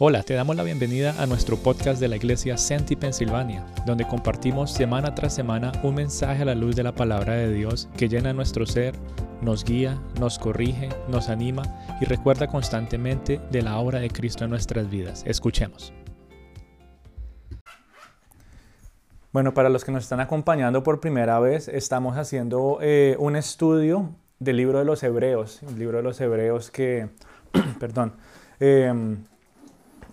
Hola, te damos la bienvenida a nuestro podcast de la iglesia Senti Pensilvania, donde compartimos semana tras semana un mensaje a la luz de la palabra de Dios que llena nuestro ser, nos guía, nos corrige, nos anima y recuerda constantemente de la obra de Cristo en nuestras vidas. Escuchemos. Bueno, para los que nos están acompañando por primera vez, estamos haciendo eh, un estudio del libro de los Hebreos, el libro de los Hebreos que, perdón, eh,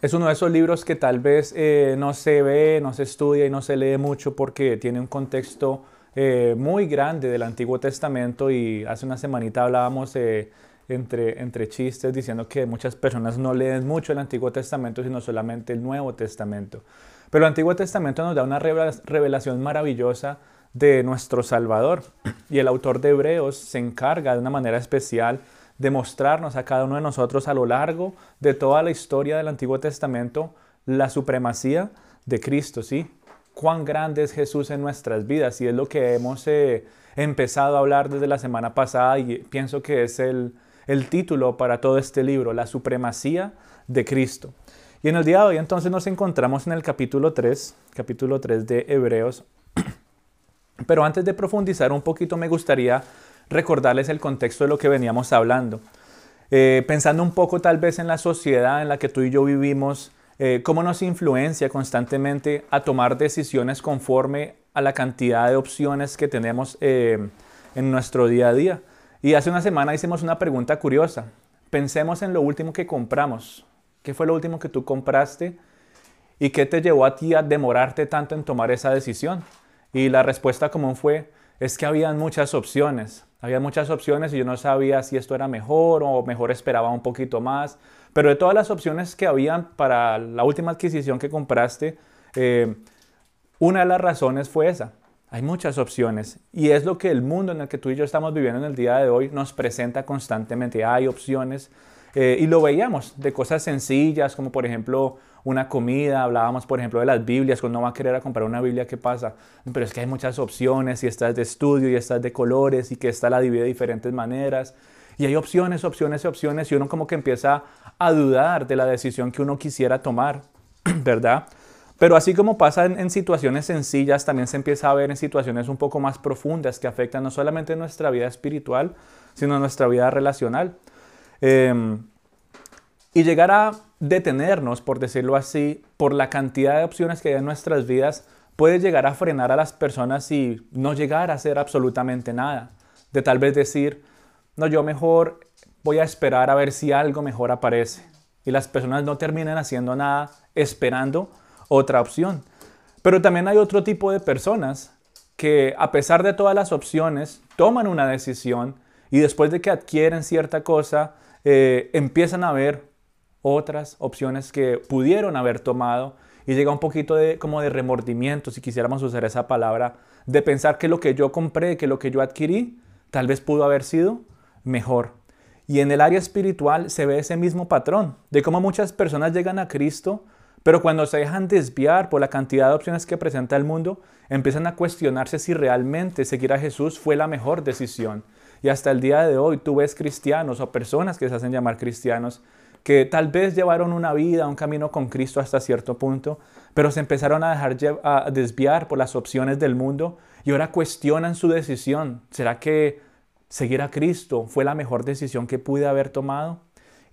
es uno de esos libros que tal vez eh, no se ve, no se estudia y no se lee mucho porque tiene un contexto eh, muy grande del Antiguo Testamento y hace una semanita hablábamos eh, entre, entre chistes diciendo que muchas personas no leen mucho el Antiguo Testamento sino solamente el Nuevo Testamento. Pero el Antiguo Testamento nos da una revelación maravillosa de nuestro Salvador y el autor de Hebreos se encarga de una manera especial demostrarnos a cada uno de nosotros a lo largo de toda la historia del Antiguo Testamento la supremacía de Cristo, ¿sí? Cuán grande es Jesús en nuestras vidas y es lo que hemos eh, empezado a hablar desde la semana pasada y pienso que es el, el título para todo este libro, la supremacía de Cristo. Y en el día de hoy entonces nos encontramos en el capítulo 3, capítulo 3 de Hebreos. Pero antes de profundizar un poquito me gustaría recordarles el contexto de lo que veníamos hablando. Eh, pensando un poco tal vez en la sociedad en la que tú y yo vivimos, eh, cómo nos influencia constantemente a tomar decisiones conforme a la cantidad de opciones que tenemos eh, en nuestro día a día. Y hace una semana hicimos una pregunta curiosa. Pensemos en lo último que compramos. ¿Qué fue lo último que tú compraste? ¿Y qué te llevó a ti a demorarte tanto en tomar esa decisión? Y la respuesta común fue, es que habían muchas opciones. Había muchas opciones y yo no sabía si esto era mejor o mejor esperaba un poquito más. Pero de todas las opciones que habían para la última adquisición que compraste, eh, una de las razones fue esa. Hay muchas opciones y es lo que el mundo en el que tú y yo estamos viviendo en el día de hoy nos presenta constantemente. Hay opciones eh, y lo veíamos de cosas sencillas como por ejemplo una comida, hablábamos por ejemplo de las Biblias, cuando uno va a querer comprar una Biblia, ¿qué pasa? Pero es que hay muchas opciones y estas de estudio y estas de colores y que esta la divide de diferentes maneras. Y hay opciones, opciones, opciones y uno como que empieza a dudar de la decisión que uno quisiera tomar, ¿verdad? Pero así como pasa en, situaciones sencillas, también se empieza a ver en situaciones un poco más profundas que afectan no solamente nuestra vida espiritual, sino nuestra vida relacional. Em, y llegar a detenernos, por decirlo así, por la cantidad de opciones que hay en nuestras vidas, puede llegar a frenar a las personas y no llegar a hacer absolutamente nada. De tal vez decir, no, yo mejor voy a esperar a ver si algo mejor aparece. Y las personas no terminan haciendo nada esperando otra opción. Pero también hay otro tipo de personas que a pesar de todas las opciones toman una decisión y después de que adquieren cierta cosa eh, empiezan a ver otras opciones que pudieron haber tomado y llega un poquito de como de remordimiento, si quisiéramos usar esa palabra, de pensar que lo que yo compré, que lo que yo adquirí, tal vez pudo haber sido mejor. Y en el área espiritual se ve ese mismo patrón, de cómo muchas personas llegan a Cristo, pero cuando se dejan desviar por la cantidad de opciones que presenta el mundo, empiezan a cuestionarse si realmente seguir a Jesús fue la mejor decisión. Y hasta el día de hoy tú ves cristianos o personas que se hacen llamar cristianos que tal vez llevaron una vida, un camino con Cristo hasta cierto punto, pero se empezaron a dejar a desviar por las opciones del mundo y ahora cuestionan su decisión. ¿Será que seguir a Cristo fue la mejor decisión que pude haber tomado?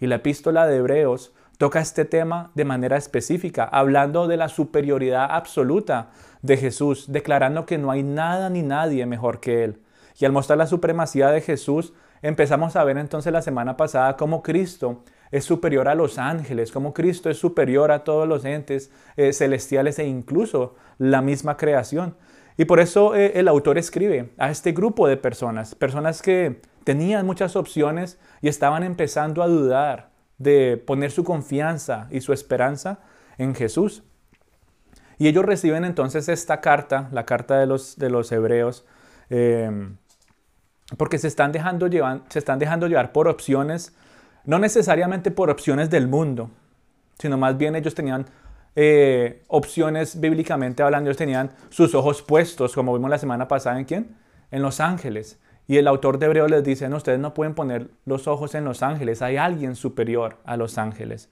Y la epístola de Hebreos toca este tema de manera específica, hablando de la superioridad absoluta de Jesús, declarando que no hay nada ni nadie mejor que Él. Y al mostrar la supremacía de Jesús, empezamos a ver entonces la semana pasada cómo Cristo es superior a los ángeles, como Cristo es superior a todos los entes eh, celestiales e incluso la misma creación. Y por eso eh, el autor escribe a este grupo de personas, personas que tenían muchas opciones y estaban empezando a dudar de poner su confianza y su esperanza en Jesús. Y ellos reciben entonces esta carta, la carta de los, de los hebreos, eh, porque se están, dejando llevar, se están dejando llevar por opciones no necesariamente por opciones del mundo, sino más bien ellos tenían eh, opciones bíblicamente hablando, ellos tenían sus ojos puestos, como vimos la semana pasada en quién? En los ángeles. Y el autor de Hebreo les dice, no, ustedes no pueden poner los ojos en los ángeles, hay alguien superior a los ángeles.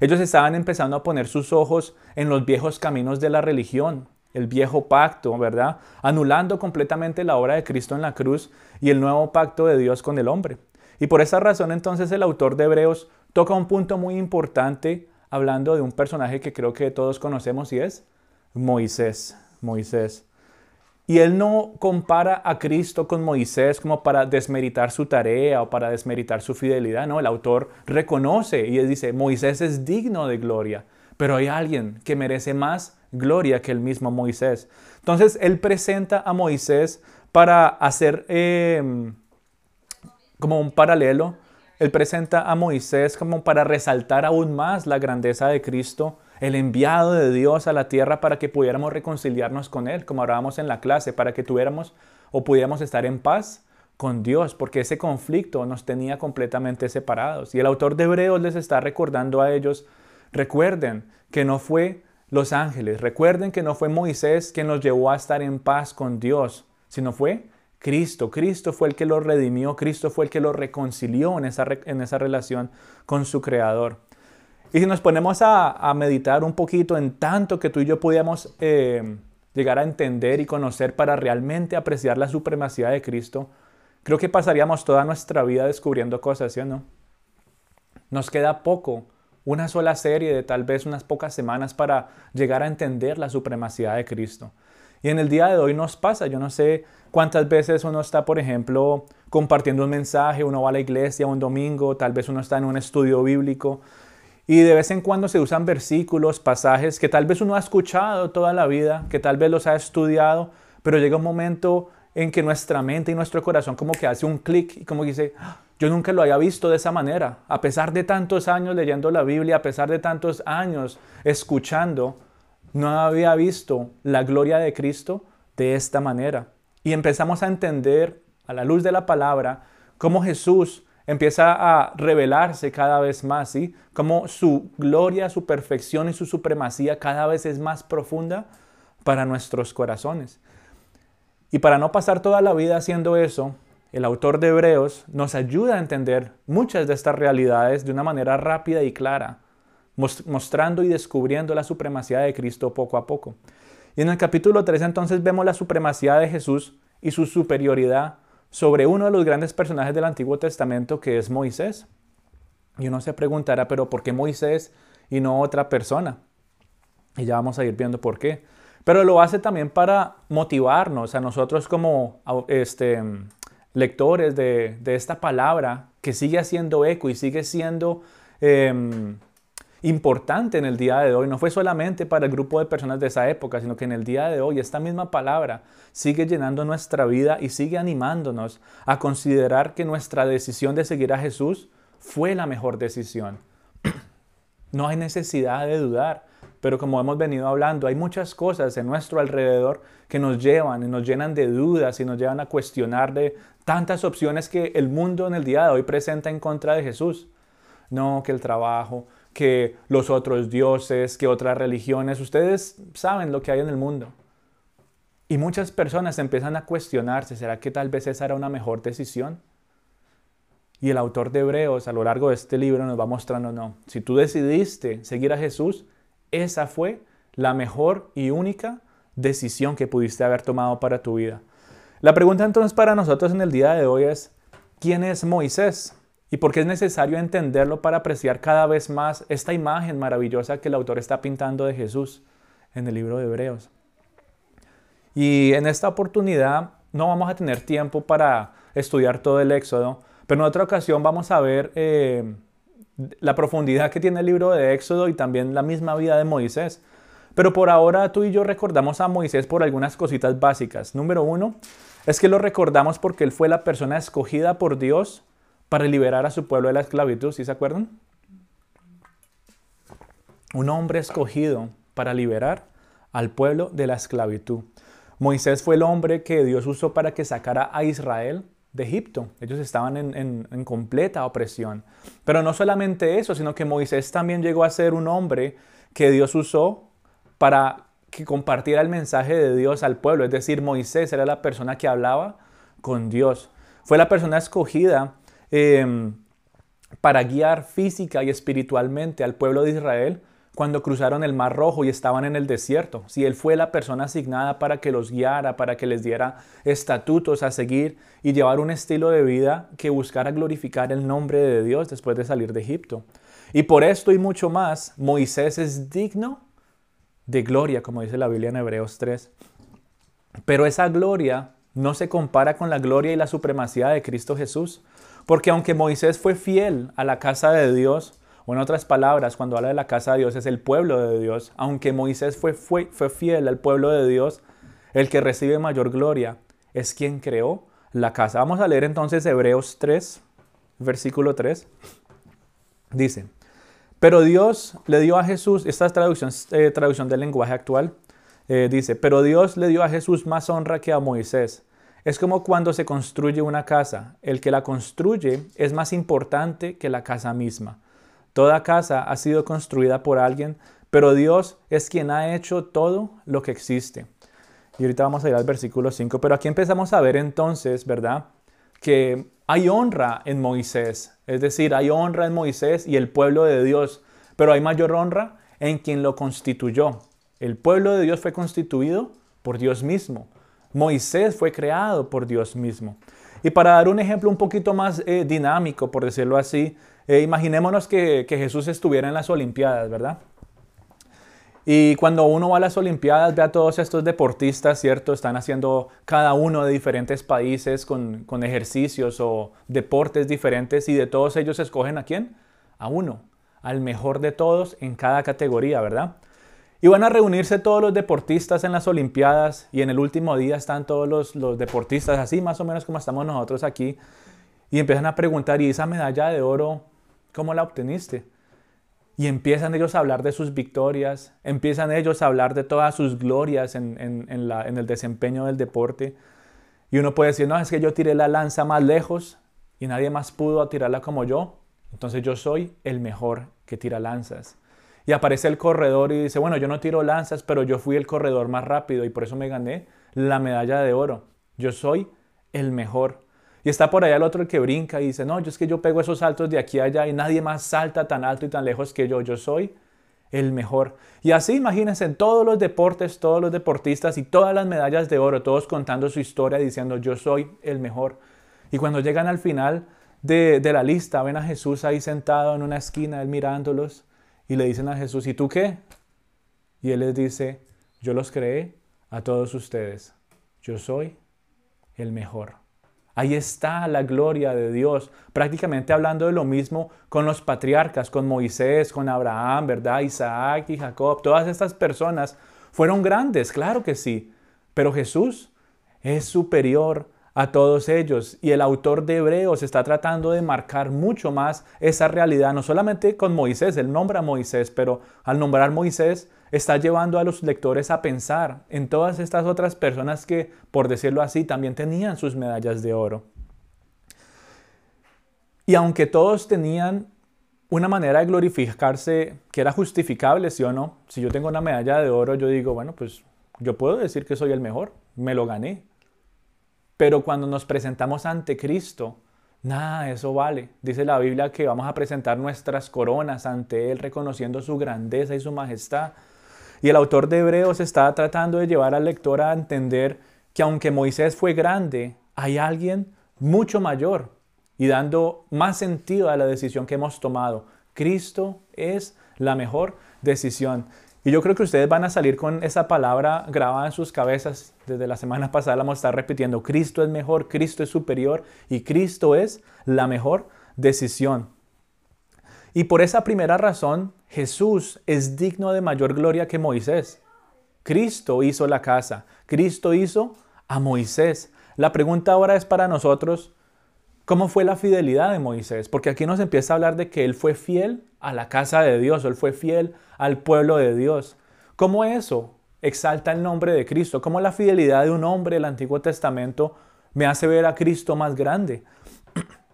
Ellos estaban empezando a poner sus ojos en los viejos caminos de la religión, el viejo pacto, ¿verdad? Anulando completamente la obra de Cristo en la cruz y el nuevo pacto de Dios con el hombre. Y por esa razón entonces el autor de Hebreos toca un punto muy importante hablando de un personaje que creo que todos conocemos y es Moisés. Moisés. Y él no compara a Cristo con Moisés como para desmeritar su tarea o para desmeritar su fidelidad. No, el autor reconoce y él dice, Moisés es digno de gloria, pero hay alguien que merece más gloria que el mismo Moisés. Entonces él presenta a Moisés para hacer em, como un paralelo. Él presenta a Moisés como para resaltar aún más la grandeza de Cristo el enviado de Dios a la tierra para que pudiéramos reconciliarnos con Él, como hablábamos en la clase, para que tuviéramos o pudiéramos estar en paz con Dios, porque ese conflicto nos tenía completamente separados. Y el autor de Hebreos les está recordando a ellos, recuerden que no fue los ángeles, recuerden que no fue Moisés quien nos llevó a estar en paz con Dios, sino fue Cristo. Cristo fue el que lo redimió, Cristo fue el que lo reconcilió en esa, en esa relación con su Creador. Y si nos ponemos a, meditar un poquito en tanto que tú y yo podíamos eh, llegar a entender y conocer para realmente apreciar la supremacía de Cristo, creo que pasaríamos toda nuestra vida descubriendo cosas, ¿sí o no? Nos queda poco, una sola serie de tal vez unas pocas semanas para llegar a entender la supremacía de Cristo. Y en el día de hoy nos pasa, yo no sé cuántas veces uno está, por ejemplo, compartiendo un mensaje, uno va a la iglesia un domingo, tal vez uno está en un estudio bíblico y de vez en cuando se usan versículos, pasajes que tal vez uno ha escuchado toda la vida, que tal vez los ha estudiado, pero llega un momento en que nuestra mente y nuestro corazón como que hace un clic y como dice, ah, yo nunca lo había visto de esa manera. A pesar de tantos años leyendo la Biblia, a pesar de tantos años escuchando, no había visto la gloria de Cristo de esta manera. Y empezamos a entender a la luz de la palabra cómo Jesús empieza a revelarse cada vez más, ¿sí? Como su gloria, su perfección y su supremacía cada vez es más profunda para nuestros corazones. Y para no pasar toda la vida haciendo eso, el autor de Hebreos nos ayuda a entender muchas de estas realidades de una manera rápida y clara, mostrando y descubriendo la supremacía de Cristo poco a poco. Y en el capítulo 3 entonces vemos la supremacía de Jesús y su superioridad sobre uno de los grandes personajes del Antiguo Testamento que es Moisés. Y uno se preguntará, pero ¿por qué Moisés y no otra persona? Y ya vamos a ir viendo por qué. Pero lo hace también para motivarnos a nosotros como este, lectores de, esta palabra que sigue haciendo eco y sigue siendo em, importante en el día de hoy. No fue solamente para el grupo de personas de esa época, sino que en el día de hoy esta misma palabra sigue llenando nuestra vida y sigue animándonos a considerar que nuestra decisión de seguir a Jesús fue la mejor decisión. No hay necesidad de dudar, pero como hemos venido hablando, hay muchas cosas en nuestro alrededor que nos llevan y nos llenan de dudas y nos llevan a cuestionar de tantas opciones que el mundo en el día de hoy presenta en contra de Jesús. No, que el trabajo, que los otros dioses, que otras religiones. Ustedes saben lo que hay en el mundo. Y muchas personas empiezan a cuestionarse, ¿será que tal vez esa era una mejor decisión? Y el autor de Hebreos a lo largo de este libro nos va mostrando, no, si tú decidiste seguir a Jesús, esa fue la mejor y única decisión que pudiste haber tomado para tu vida. La pregunta entonces para nosotros en el día de hoy es, ¿quién es Moisés? Y porque es necesario entenderlo para apreciar cada vez más esta imagen maravillosa que el autor está pintando de Jesús en el libro de Hebreos. Y en esta oportunidad no vamos a tener tiempo para estudiar todo el Éxodo, pero en otra ocasión vamos a ver eh, la profundidad que tiene el libro de Éxodo y también la misma vida de Moisés. Pero por ahora tú y yo recordamos a Moisés por algunas cositas básicas. Número uno, es que lo recordamos porque él fue la persona escogida por Dios para liberar a su pueblo de la esclavitud, ¿sí se acuerdan? Un hombre escogido para liberar al pueblo de la esclavitud. Moisés fue el hombre que Dios usó para que sacara a Israel de Egipto. Ellos estaban en, completa opresión. Pero no solamente eso, sino que Moisés también llegó a ser un hombre que Dios usó para que compartiera el mensaje de Dios al pueblo. Es decir, Moisés era la persona que hablaba con Dios. Fue la persona escogida Em, para guiar física y espiritualmente al pueblo de Israel cuando cruzaron el Mar Rojo y estaban en el desierto. Si Él fue la persona asignada para que los guiara, para que les diera estatutos a seguir y llevar un estilo de vida que buscara glorificar el nombre de Dios después de salir de Egipto. Y por esto y mucho más, Moisés es digno de gloria, como dice la Biblia en Hebreos 3. Pero esa gloria no se compara con la gloria y la supremacía de Cristo Jesús. Porque aunque Moisés fue fiel a la casa de Dios, o en otras palabras, cuando habla de la casa de Dios es el pueblo de Dios, aunque Moisés fue, fue, fue fiel al pueblo de Dios, el que recibe mayor gloria es quien creó la casa. Vamos a leer entonces Hebreos 3, versículo 3. Dice, pero Dios le dio a Jesús, esta es traducción, eh, del lenguaje actual, eh, dice, pero Dios le dio a Jesús más honra que a Moisés es como cuando se construye una casa. El que la construye es más importante que la casa misma. Toda casa ha sido construida por alguien, pero Dios es quien ha hecho todo lo que existe. Y ahorita vamos a ir al versículo 5, pero aquí empezamos a ver entonces, ¿verdad? Que hay honra en Moisés, es decir, hay honra en Moisés y el pueblo de Dios, pero hay mayor honra en quien lo constituyó. El pueblo de Dios fue constituido por Dios mismo. Moisés fue creado por Dios mismo. Y para dar un ejemplo un poquito más eh, dinámico, por decirlo así, eh, imaginémonos que, Jesús estuviera en las Olimpiadas, ¿verdad? Y cuando uno va a las Olimpiadas, ve a todos estos deportistas, ¿cierto? Están haciendo cada uno de diferentes países con, con, ejercicios o deportes diferentes y de todos ellos escogen a quién? A uno, al mejor de todos en cada categoría, ¿verdad? Y van a reunirse todos los deportistas en las Olimpiadas y en el último día están todos los, deportistas, así más o menos como estamos nosotros aquí, y empiezan a preguntar, ¿y esa medalla de oro, cómo la obteniste? Y empiezan ellos a hablar de sus victorias, empiezan ellos a hablar de todas sus glorias en, en el desempeño del deporte. Y uno puede decir, no, es que yo tiré la lanza más lejos y nadie más pudo tirarla como yo, entonces yo soy el mejor que tira lanzas. Y aparece el corredor y dice, bueno, yo no tiro lanzas, pero yo fui el corredor más rápido y por eso me gané la medalla de oro. Yo soy el mejor. Y está por allá el otro que brinca y dice, no, yo es que yo pego esos saltos de aquí a allá y nadie más salta tan alto y tan lejos que yo. Yo soy el mejor. Y así imagínense en todos los deportes, todos los deportistas y todas las medallas de oro, todos contando su historia diciendo, yo soy el mejor. Y cuando llegan al final de, de la lista, ven a Jesús ahí sentado en una esquina, él mirándolos y le dicen a Jesús, ¿y tú qué? Y él les dice, yo los creé a todos ustedes. Yo soy el mejor. Ahí está la gloria de Dios, prácticamente hablando de lo mismo con los patriarcas, con Moisés, con Abraham, ¿verdad? Isaac y Jacob, todas estas personas fueron grandes, claro que sí, pero Jesús es superior a todos ellos. Y el autor de Hebreos está tratando de marcar mucho más esa realidad, no solamente con Moisés, él nombra a Moisés, pero al nombrar Moisés está llevando a los lectores a pensar en todas estas otras personas que, por decirlo así, también tenían sus medallas de oro. Y aunque todos tenían una manera de glorificarse que era justificable, sí o no, si yo tengo una medalla de oro, yo digo, bueno, pues yo puedo decir que soy el mejor, me lo gané, pero cuando nos presentamos ante Cristo, nada eso vale. Dice la Biblia que vamos a presentar nuestras coronas ante Él, reconociendo su grandeza y su majestad. Y el autor de Hebreos está tratando de llevar al lector a entender que aunque Moisés fue grande, hay alguien mucho mayor y dando más sentido a la decisión que hemos tomado. Cristo es la mejor decisión. Y yo creo que ustedes van a salir con esa palabra grabada en sus cabezas. Desde la semana pasada la vamos a estar repitiendo. Cristo es mejor, Cristo es superior y Cristo es la mejor decisión. Y por esa primera razón, Jesús es digno de mayor gloria que Moisés. Cristo hizo la casa, Cristo hizo a Moisés. La pregunta ahora es para nosotros, ¿cómo fue la fidelidad de Moisés? Porque aquí nos empieza a hablar de que él fue fiel a la casa de Dios, él fue fiel al pueblo de Dios. ¿Cómo eso exalta el nombre de Cristo? ¿Cómo la fidelidad de un hombre del Antiguo Testamento me hace ver a Cristo más grande?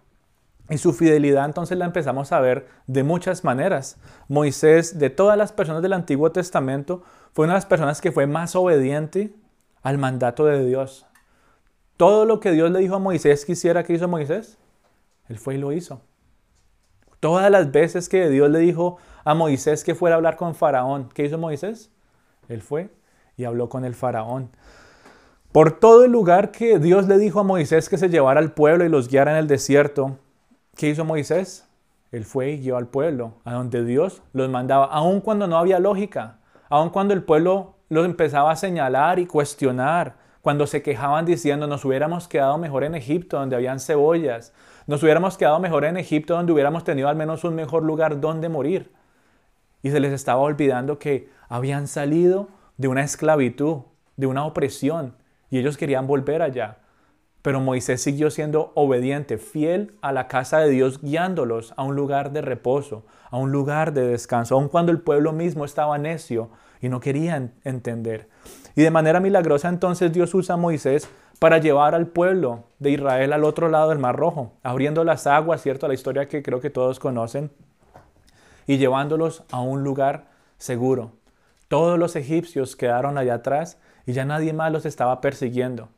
Y su fidelidad entonces la empezamos a ver de muchas maneras. Moisés, de todas las personas del Antiguo Testamento, fue una de las personas que fue más obediente al mandato de Dios. Todo lo que Dios le dijo a Moisés que hiciera que hizo Moisés, él fue y lo hizo. Todas las veces que Dios le dijo a Moisés que fuera a hablar con Faraón, ¿qué hizo Moisés? Él fue y habló con el Faraón. Por todo el lugar que Dios le dijo a Moisés que se llevara al pueblo y los guiara en el desierto, ¿qué hizo Moisés? Él fue y guió al pueblo a donde Dios los mandaba, aun cuando no había lógica, aun cuando el pueblo los empezaba a señalar y cuestionar, cuando se quejaban diciendo nos hubiéramos quedado mejor en Egipto donde habían cebollas, nos hubiéramos quedado mejor en Egipto donde hubiéramos tenido al menos un mejor lugar donde morir. Y se les estaba olvidando que habían salido de una esclavitud, de una opresión, y ellos querían volver allá. Pero Moisés siguió siendo obediente, fiel a la casa de Dios, guiándolos a un lugar de reposo, a un lugar de descanso, aun cuando el pueblo mismo estaba necio y no quería entender. Y de manera milagrosa entonces Dios usa a Moisés para llevar al pueblo de Israel al otro lado del Mar Rojo, abriendo las aguas, ¿cierto? La historia que creo que todos conocen, y llevándolos a un lugar seguro. Todos los egipcios quedaron allá atrás y ya nadie más los estaba persiguiendo.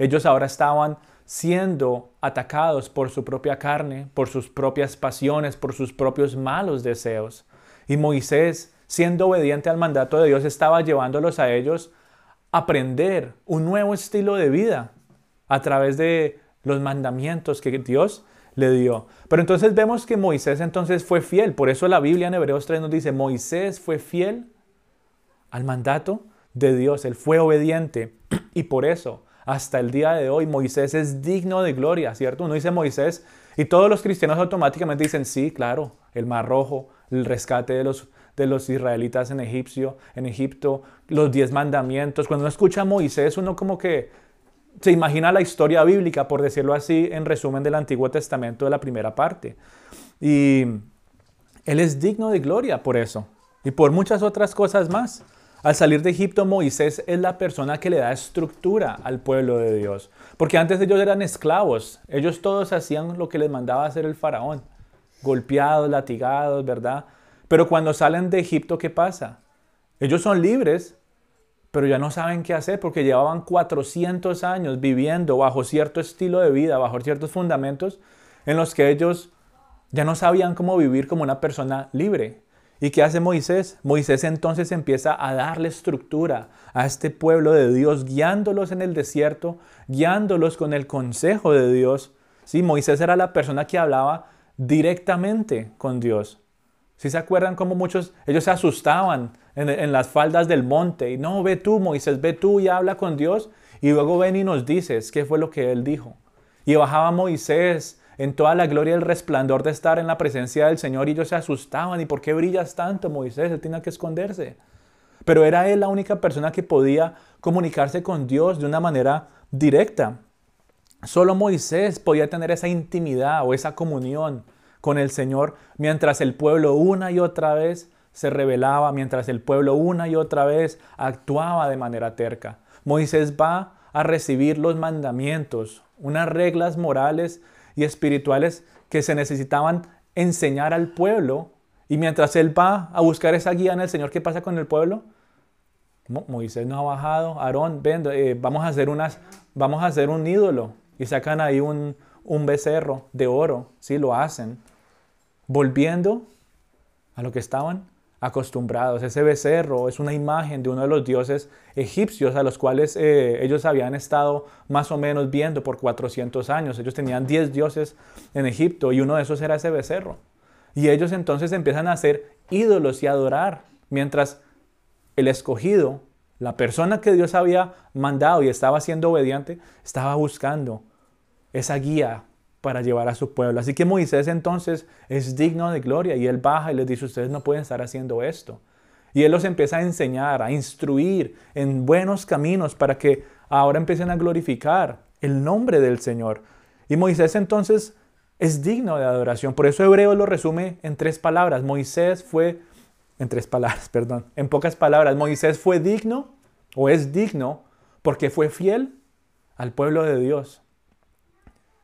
Ellos ahora estaban siendo atacados por su propia carne, por sus propias pasiones, por sus propios malos deseos. Y Moisés, siendo obediente al mandato de Dios, estaba llevándolos a ellos a aprender un nuevo estilo de vida a través de los mandamientos que Dios le dio. Pero entonces vemos que Moisés entonces fue fiel. Por eso la Biblia en Hebreos 3 nos dice, Moisés fue fiel al mandato de Dios. Él fue obediente. Y por eso, hasta el día de hoy, Moisés es digno de gloria, ¿cierto? Uno dice Moisés y todos los cristianos automáticamente dicen, sí, claro, el mar rojo, el rescate de los, de los israelitas en, Egipcio, en Egipto, los diez mandamientos. Cuando uno escucha Moisés, uno como que se imagina la historia bíblica, por decirlo así, en resumen del Antiguo Testamento de la primera parte. Y él es digno de gloria por eso y por muchas otras cosas más. Al salir de Egipto, Moisés es la persona que le da estructura al pueblo de Dios. Porque antes ellos eran esclavos. Ellos todos hacían lo que les mandaba hacer el faraón. Golpeados, latigados, ¿verdad? Pero cuando salen de Egipto, ¿qué pasa? Ellos son libres, pero ya no saben qué hacer porque llevaban 400 años viviendo bajo cierto estilo de vida, bajo ciertos fundamentos en los que ellos ya no sabían cómo vivir como una persona libre. ¿Y qué hace Moisés? Moisés entonces empieza a darle estructura a este pueblo de Dios, guiándolos en el desierto, guiándolos con el consejo de Dios. Sí, Moisés era la persona que hablaba directamente con Dios. Si se acuerdan cómo muchos, ellos se asustaban en, las faldas del monte. Y no, ve tú, Moisés, ve tú y habla con Dios. Y luego ven y nos dices qué fue lo que él dijo. Y bajaba Moisés en toda la gloria el resplandor de estar en la presencia del Señor y ellos se asustaban. ¿Y por qué brillas tanto, Moisés? Él tenía que esconderse. Pero era él la única persona que podía comunicarse con Dios de una manera directa. Solo Moisés podía tener esa intimidad o esa comunión con el Señor mientras el pueblo una y otra vez se rebelaba mientras el pueblo una y otra vez actuaba de manera terca. Moisés va a recibir los mandamientos, unas reglas morales y espirituales que se necesitaban enseñar al pueblo. Y mientras él va a buscar esa guía en el Señor, ¿qué pasa con el pueblo? Moisés no ha bajado, Aarón, ven, eh, vamos, a hacer unas, vamos a hacer un ídolo. Y sacan ahí un, un becerro de oro, sí, lo hacen. Volviendo a lo que estaban acostumbrados. Ese becerro es una imagen de uno de los dioses egipcios a los cuales eh, ellos habían estado más o menos viendo por 400 años. Ellos tenían 10 dioses en Egipto y uno de esos era ese becerro. Y ellos entonces empiezan a hacer ídolos y adorar, mientras el escogido, la persona que Dios había mandado y estaba siendo obediente, estaba buscando esa guía para llevar a su pueblo. Así que Moisés entonces es digno de gloria y él baja y les dice, ustedes no pueden estar haciendo esto. Y él los empieza a enseñar, a instruir en buenos caminos para que ahora empiecen a glorificar el nombre del Señor. Y Moisés entonces es digno de adoración. Por eso Hebreo lo resume en tres palabras. Moisés fue, en tres palabras, perdón, en pocas palabras, Moisés fue digno o es digno porque fue fiel al pueblo de Dios.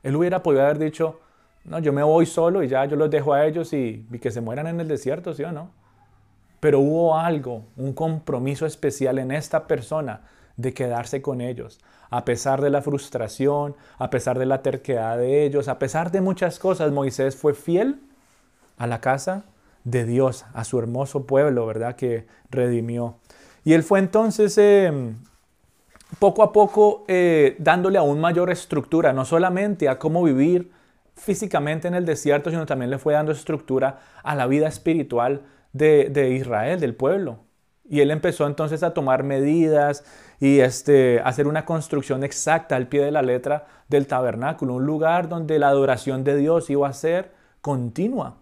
Él hubiera podido haber dicho, no, yo me voy solo y ya yo los dejo a ellos y, que se mueran en el desierto, ¿sí o no? Pero hubo algo, un compromiso especial en esta persona de quedarse con ellos, a pesar de la frustración, a pesar de la terquedad de ellos, a pesar de muchas cosas, Moisés fue fiel a la casa de Dios, a su hermoso pueblo, ¿verdad? Que redimió. Y él fue entonces em, poco a poco eh, dándole aún mayor estructura, no solamente a cómo vivir físicamente en el desierto, sino también le fue dando estructura a la vida espiritual de, Israel, del pueblo. Y él empezó entonces a tomar medidas y este, hacer una construcción exacta al pie de la letra del tabernáculo, un lugar donde la adoración de Dios iba a ser continua.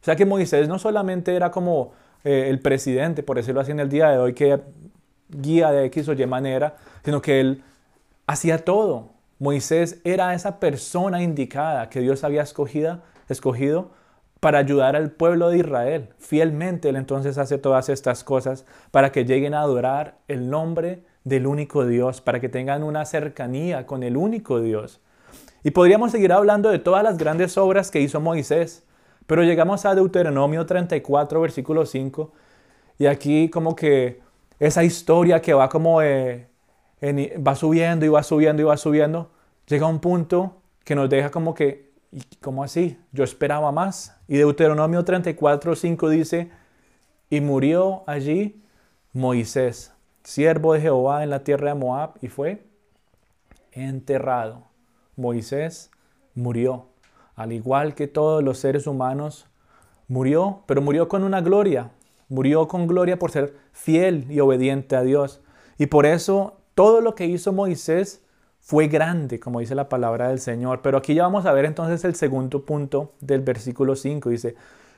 O sea que Moisés no solamente era como eh, el presidente, por decirlo así en el día de hoy, que guía de X o Y manera, sino que él hacía todo. Moisés era esa persona indicada que Dios había escogido, escogido para ayudar al pueblo de Israel. Fielmente Él entonces hace todas estas cosas para que lleguen a adorar el nombre del único Dios, para que tengan una cercanía con el único Dios. Y podríamos seguir hablando de todas las grandes obras que hizo Moisés, pero llegamos a Deuteronomio 34, versículo 5, y aquí como que esa historia que va como va subiendo y va subiendo y va subiendo, llega a un punto que nos deja como que ¿Y cómo así? Yo esperaba más. Y Deuteronomio 34, 5 dice, y murió allí Moisés, siervo de Jehová en la tierra de Moab, y fue enterrado. Moisés murió, al igual que todos los seres humanos, murió, pero murió con una gloria. Murió con gloria por ser fiel y obediente a Dios. Y por eso todo lo que hizo Moisés fue grande, como dice la palabra del Señor. Pero aquí ya vamos a ver entonces el segundo punto del versículo 5. Dice,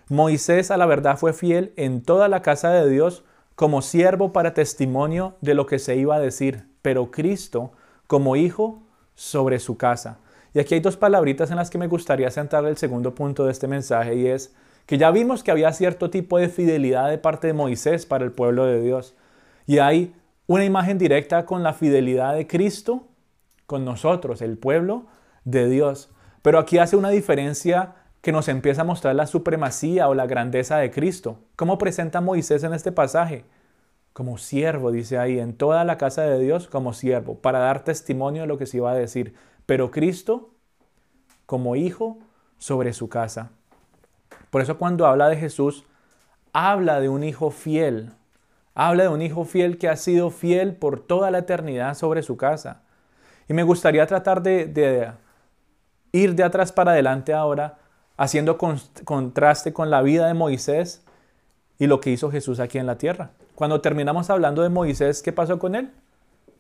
Moisés a la verdad fue fiel en toda la casa de Dios como siervo para testimonio de lo que se iba a decir, pero Cristo como hijo sobre su casa. Y aquí hay dos palabritas en las que me gustaría centrar el segundo punto de este mensaje y es que ya vimos que había cierto tipo de fidelidad de parte de Moisés para el pueblo de Dios. Y hay una imagen directa con la fidelidad de Cristo con nosotros, el pueblo de Dios. Pero aquí hace una diferencia que nos empieza a mostrar la supremacía o la grandeza de Cristo. ¿Cómo presenta Moisés en este pasaje? Como siervo, dice ahí, en toda la casa de Dios como siervo, para dar testimonio de lo que se iba a decir. Pero Cristo como hijo sobre su casa. Por eso cuando habla de Jesús, habla de un hijo fiel. Habla de un hijo fiel que ha sido fiel por toda la eternidad sobre su casa. Y me gustaría tratar de, ir de atrás para adelante ahora, haciendo contraste con la vida de Moisés y lo que hizo Jesús aquí en la tierra. Cuando terminamos hablando de Moisés, ¿qué pasó con él?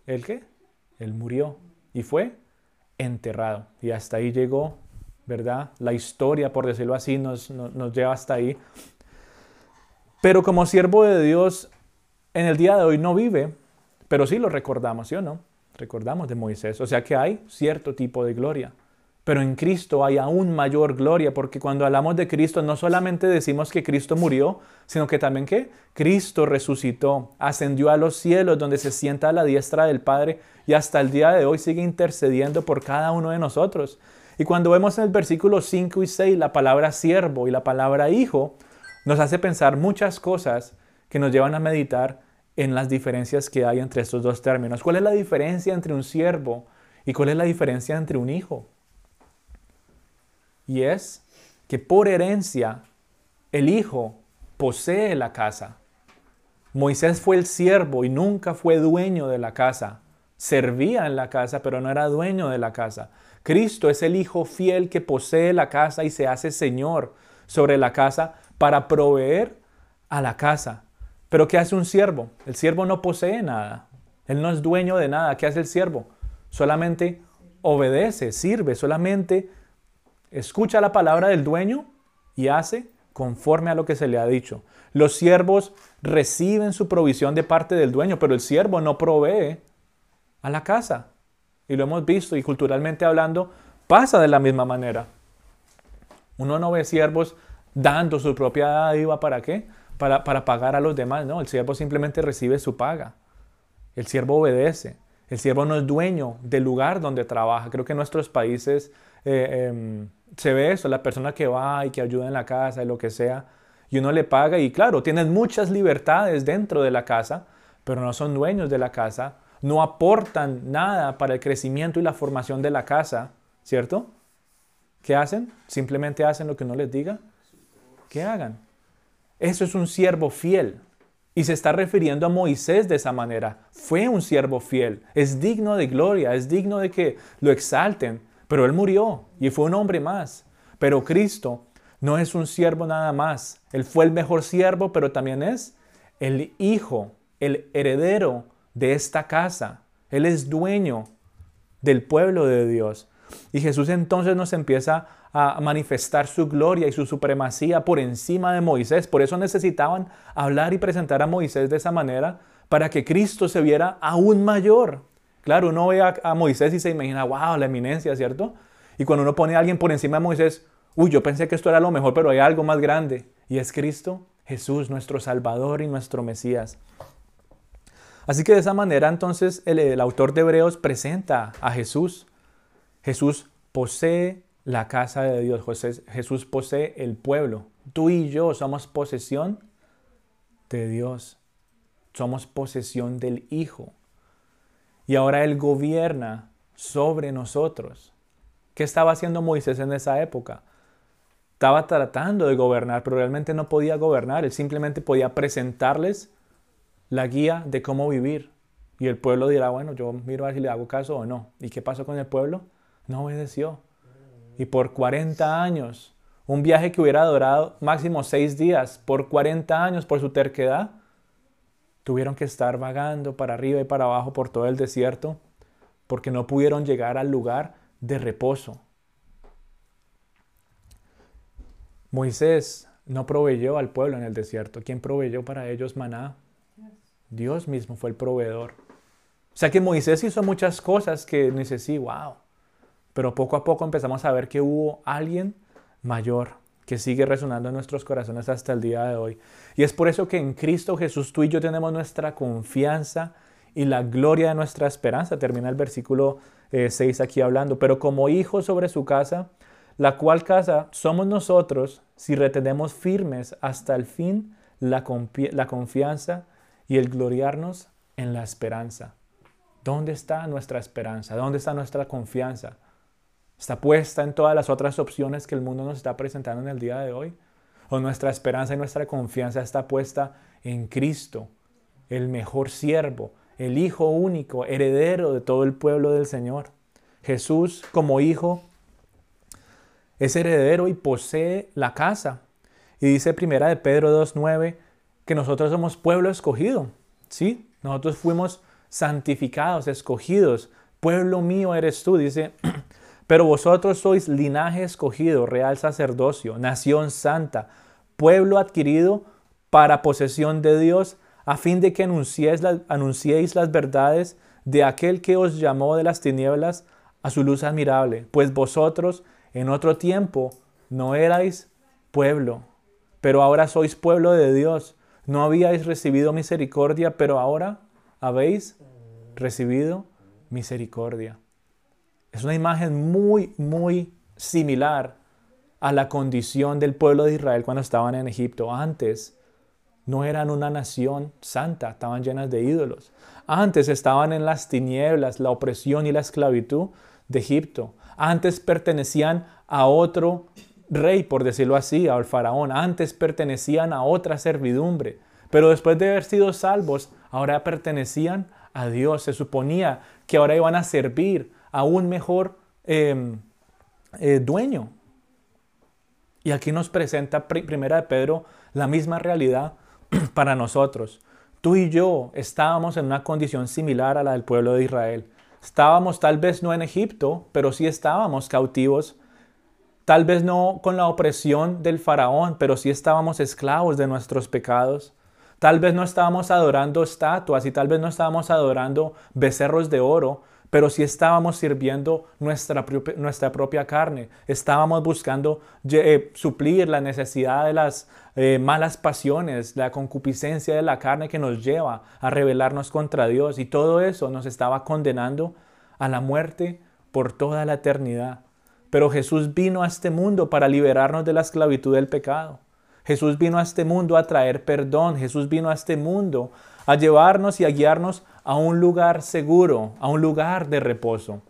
¿El qué? Él murió y fue enterrado. Y hasta ahí llegó, La historia, por decirlo así, nos, nos lleva hasta ahí. Pero como siervo de Dios, en el día de hoy no vive, pero sí lo recordamos, ¿sí o no? recordamos de Moisés. O sea que hay cierto tipo de gloria. Pero en Cristo hay aún mayor gloria, porque cuando hablamos de Cristo no solamente decimos que Cristo murió, sino que también que Cristo resucitó, ascendió a los cielos donde se sienta a la diestra del Padre y hasta el día de hoy sigue intercediendo por cada uno de nosotros. Y cuando vemos en el versículo 5 y 6 la palabra siervo y la palabra hijo, nos hace pensar muchas cosas que nos llevan a meditar en las diferencias que hay entre estos dos términos. ¿Cuál es la diferencia entre un siervo y cuál es la diferencia entre un hijo? Y es que por herencia el hijo posee la casa. Moisés fue el siervo y nunca fue dueño de la casa. Servía en la casa, pero no era dueño de la casa. Cristo es el hijo fiel que posee la casa y se hace señor sobre la casa para proveer a la casa. Pero ¿qué hace un siervo? El siervo no posee nada. Él no es dueño de nada. ¿Qué hace el siervo? Solamente obedece, sirve, solamente escucha la palabra del dueño y hace conforme a lo que se le ha dicho. Los siervos reciben su provisión de parte del dueño, pero el siervo no provee a la casa. Y lo hemos visto y culturalmente hablando pasa de la misma manera. Uno no ve siervos dando su propia dádiva para qué? para, pagar a los demás, no, el siervo simplemente recibe su paga. El siervo obedece. El siervo no es dueño del lugar donde trabaja. Creo que en nuestros países eh, em, se ve eso, la persona que va y que ayuda en la casa y lo que sea, y uno le paga y claro, tienen muchas libertades dentro de la casa, pero no son dueños de la casa, no aportan nada para el crecimiento y la formación de la casa, ¿cierto? ¿Qué hacen? Simplemente hacen lo que uno les diga que hagan. Eso es un siervo fiel. Y se está refiriendo a Moisés de esa manera. Fue un siervo fiel. Es digno de gloria, es digno de que lo exalten. Pero él murió y fue un hombre más. Pero Cristo no es un siervo nada más. Él fue el mejor siervo, pero también es el hijo, el heredero de esta casa. Él es dueño del pueblo de Dios. Y Jesús entonces nos empieza a manifestar su gloria y su supremacía por encima de Moisés. Por eso necesitaban hablar y presentar a Moisés de esa manera para que Cristo se viera aún mayor. Claro, uno ve a, Moisés y se imagina, wow, la eminencia, ¿cierto? Y cuando uno pone a alguien por encima de Moisés, uy, yo pensé que esto era lo mejor, pero hay algo más grande. Y es Cristo, Jesús, nuestro Salvador y nuestro Mesías. Así que de esa manera entonces el, autor de Hebreos presenta a Jesús. Jesús posee la casa de Dios. Jesús posee el pueblo. Tú y yo somos posesión de Dios. Somos posesión del Hijo. Y ahora Él gobierna sobre nosotros. ¿Qué estaba haciendo Moisés en esa época? Estaba tratando de gobernar, pero realmente no podía gobernar. Él simplemente podía presentarles la guía de cómo vivir. Y el pueblo dirá, bueno, yo miro a ver si le hago caso o no. ¿Y qué pasó con el pueblo? No obedeció y por 40 años, un viaje que hubiera durado máximo seis días, por 40 años por su terquedad, tuvieron que estar vagando para arriba y para abajo por todo el desierto porque no pudieron llegar al lugar de reposo. Moisés no proveyó al pueblo en el desierto. ¿Quién proveyó para ellos maná? Dios mismo fue el proveedor. O sea que Moisés hizo muchas cosas que necesitó, wow. Pero poco a poco empezamos a ver que hubo alguien mayor que sigue resonando en nuestros corazones hasta el día de hoy. Y es por eso que en Cristo Jesús tú y yo tenemos nuestra confianza y la gloria de nuestra esperanza. Termina el versículo 6 eh, aquí hablando. Pero como hijos sobre su casa, la cual casa somos nosotros si retenemos firmes hasta el fin la, la confianza y el gloriarnos en la esperanza. ¿Dónde está nuestra esperanza? ¿Dónde está nuestra confianza? está puesta en todas las otras opciones que el mundo nos está presentando en el día de hoy? ¿O nuestra esperanza y nuestra confianza está puesta en Cristo, el mejor siervo, el Hijo único, heredero de todo el pueblo del Señor? Jesús como Hijo es heredero y posee la casa. Y dice primera de Pedro 2.9 que nosotros somos pueblo escogido. ¿Sí? Nosotros fuimos santificados, escogidos. Pueblo mío eres tú, dice Pero vosotros sois linaje escogido, real sacerdocio, nación santa, pueblo adquirido para posesión de Dios, a fin de que anunciéis, las verdades de aquel que os llamó de las tinieblas a su luz admirable. Pues vosotros en otro tiempo no erais pueblo, pero ahora sois pueblo de Dios. No habíais recibido misericordia, pero ahora habéis recibido misericordia. Es una imagen muy, muy similar a la condición del pueblo de Israel cuando estaban en Egipto. Antes no eran una nación santa, estaban llenas de ídolos. Antes estaban en las tinieblas, la opresión y la esclavitud de Egipto. Antes pertenecían a otro rey, por decirlo así, al faraón. Antes pertenecían a otra servidumbre. Pero después de haber sido salvos, ahora pertenecían a Dios. Se suponía que ahora iban a servir a un mejor em, eh, dueño. Y aquí nos presenta Primera de Pedro la misma realidad para nosotros. Tú y yo estábamos en una condición similar a la del pueblo de Israel. Estábamos tal vez no en Egipto, pero sí estábamos cautivos. Tal vez no con la opresión del faraón, pero sí estábamos esclavos de nuestros pecados. Tal vez no estábamos adorando estatuas y tal vez no estábamos adorando becerros de oro, pero si estábamos sirviendo nuestra, nuestra propia carne, estábamos buscando eh, suplir la necesidad de las eh, malas pasiones, la concupiscencia de la carne que nos lleva a rebelarnos contra Dios y todo eso nos estaba condenando a la muerte por toda la eternidad. Pero Jesús vino a este mundo para liberarnos de la esclavitud del pecado. Jesús vino a este mundo a traer perdón. Jesús vino a este mundo a llevarnos y a guiarnos a un lugar seguro, a un lugar de reposo.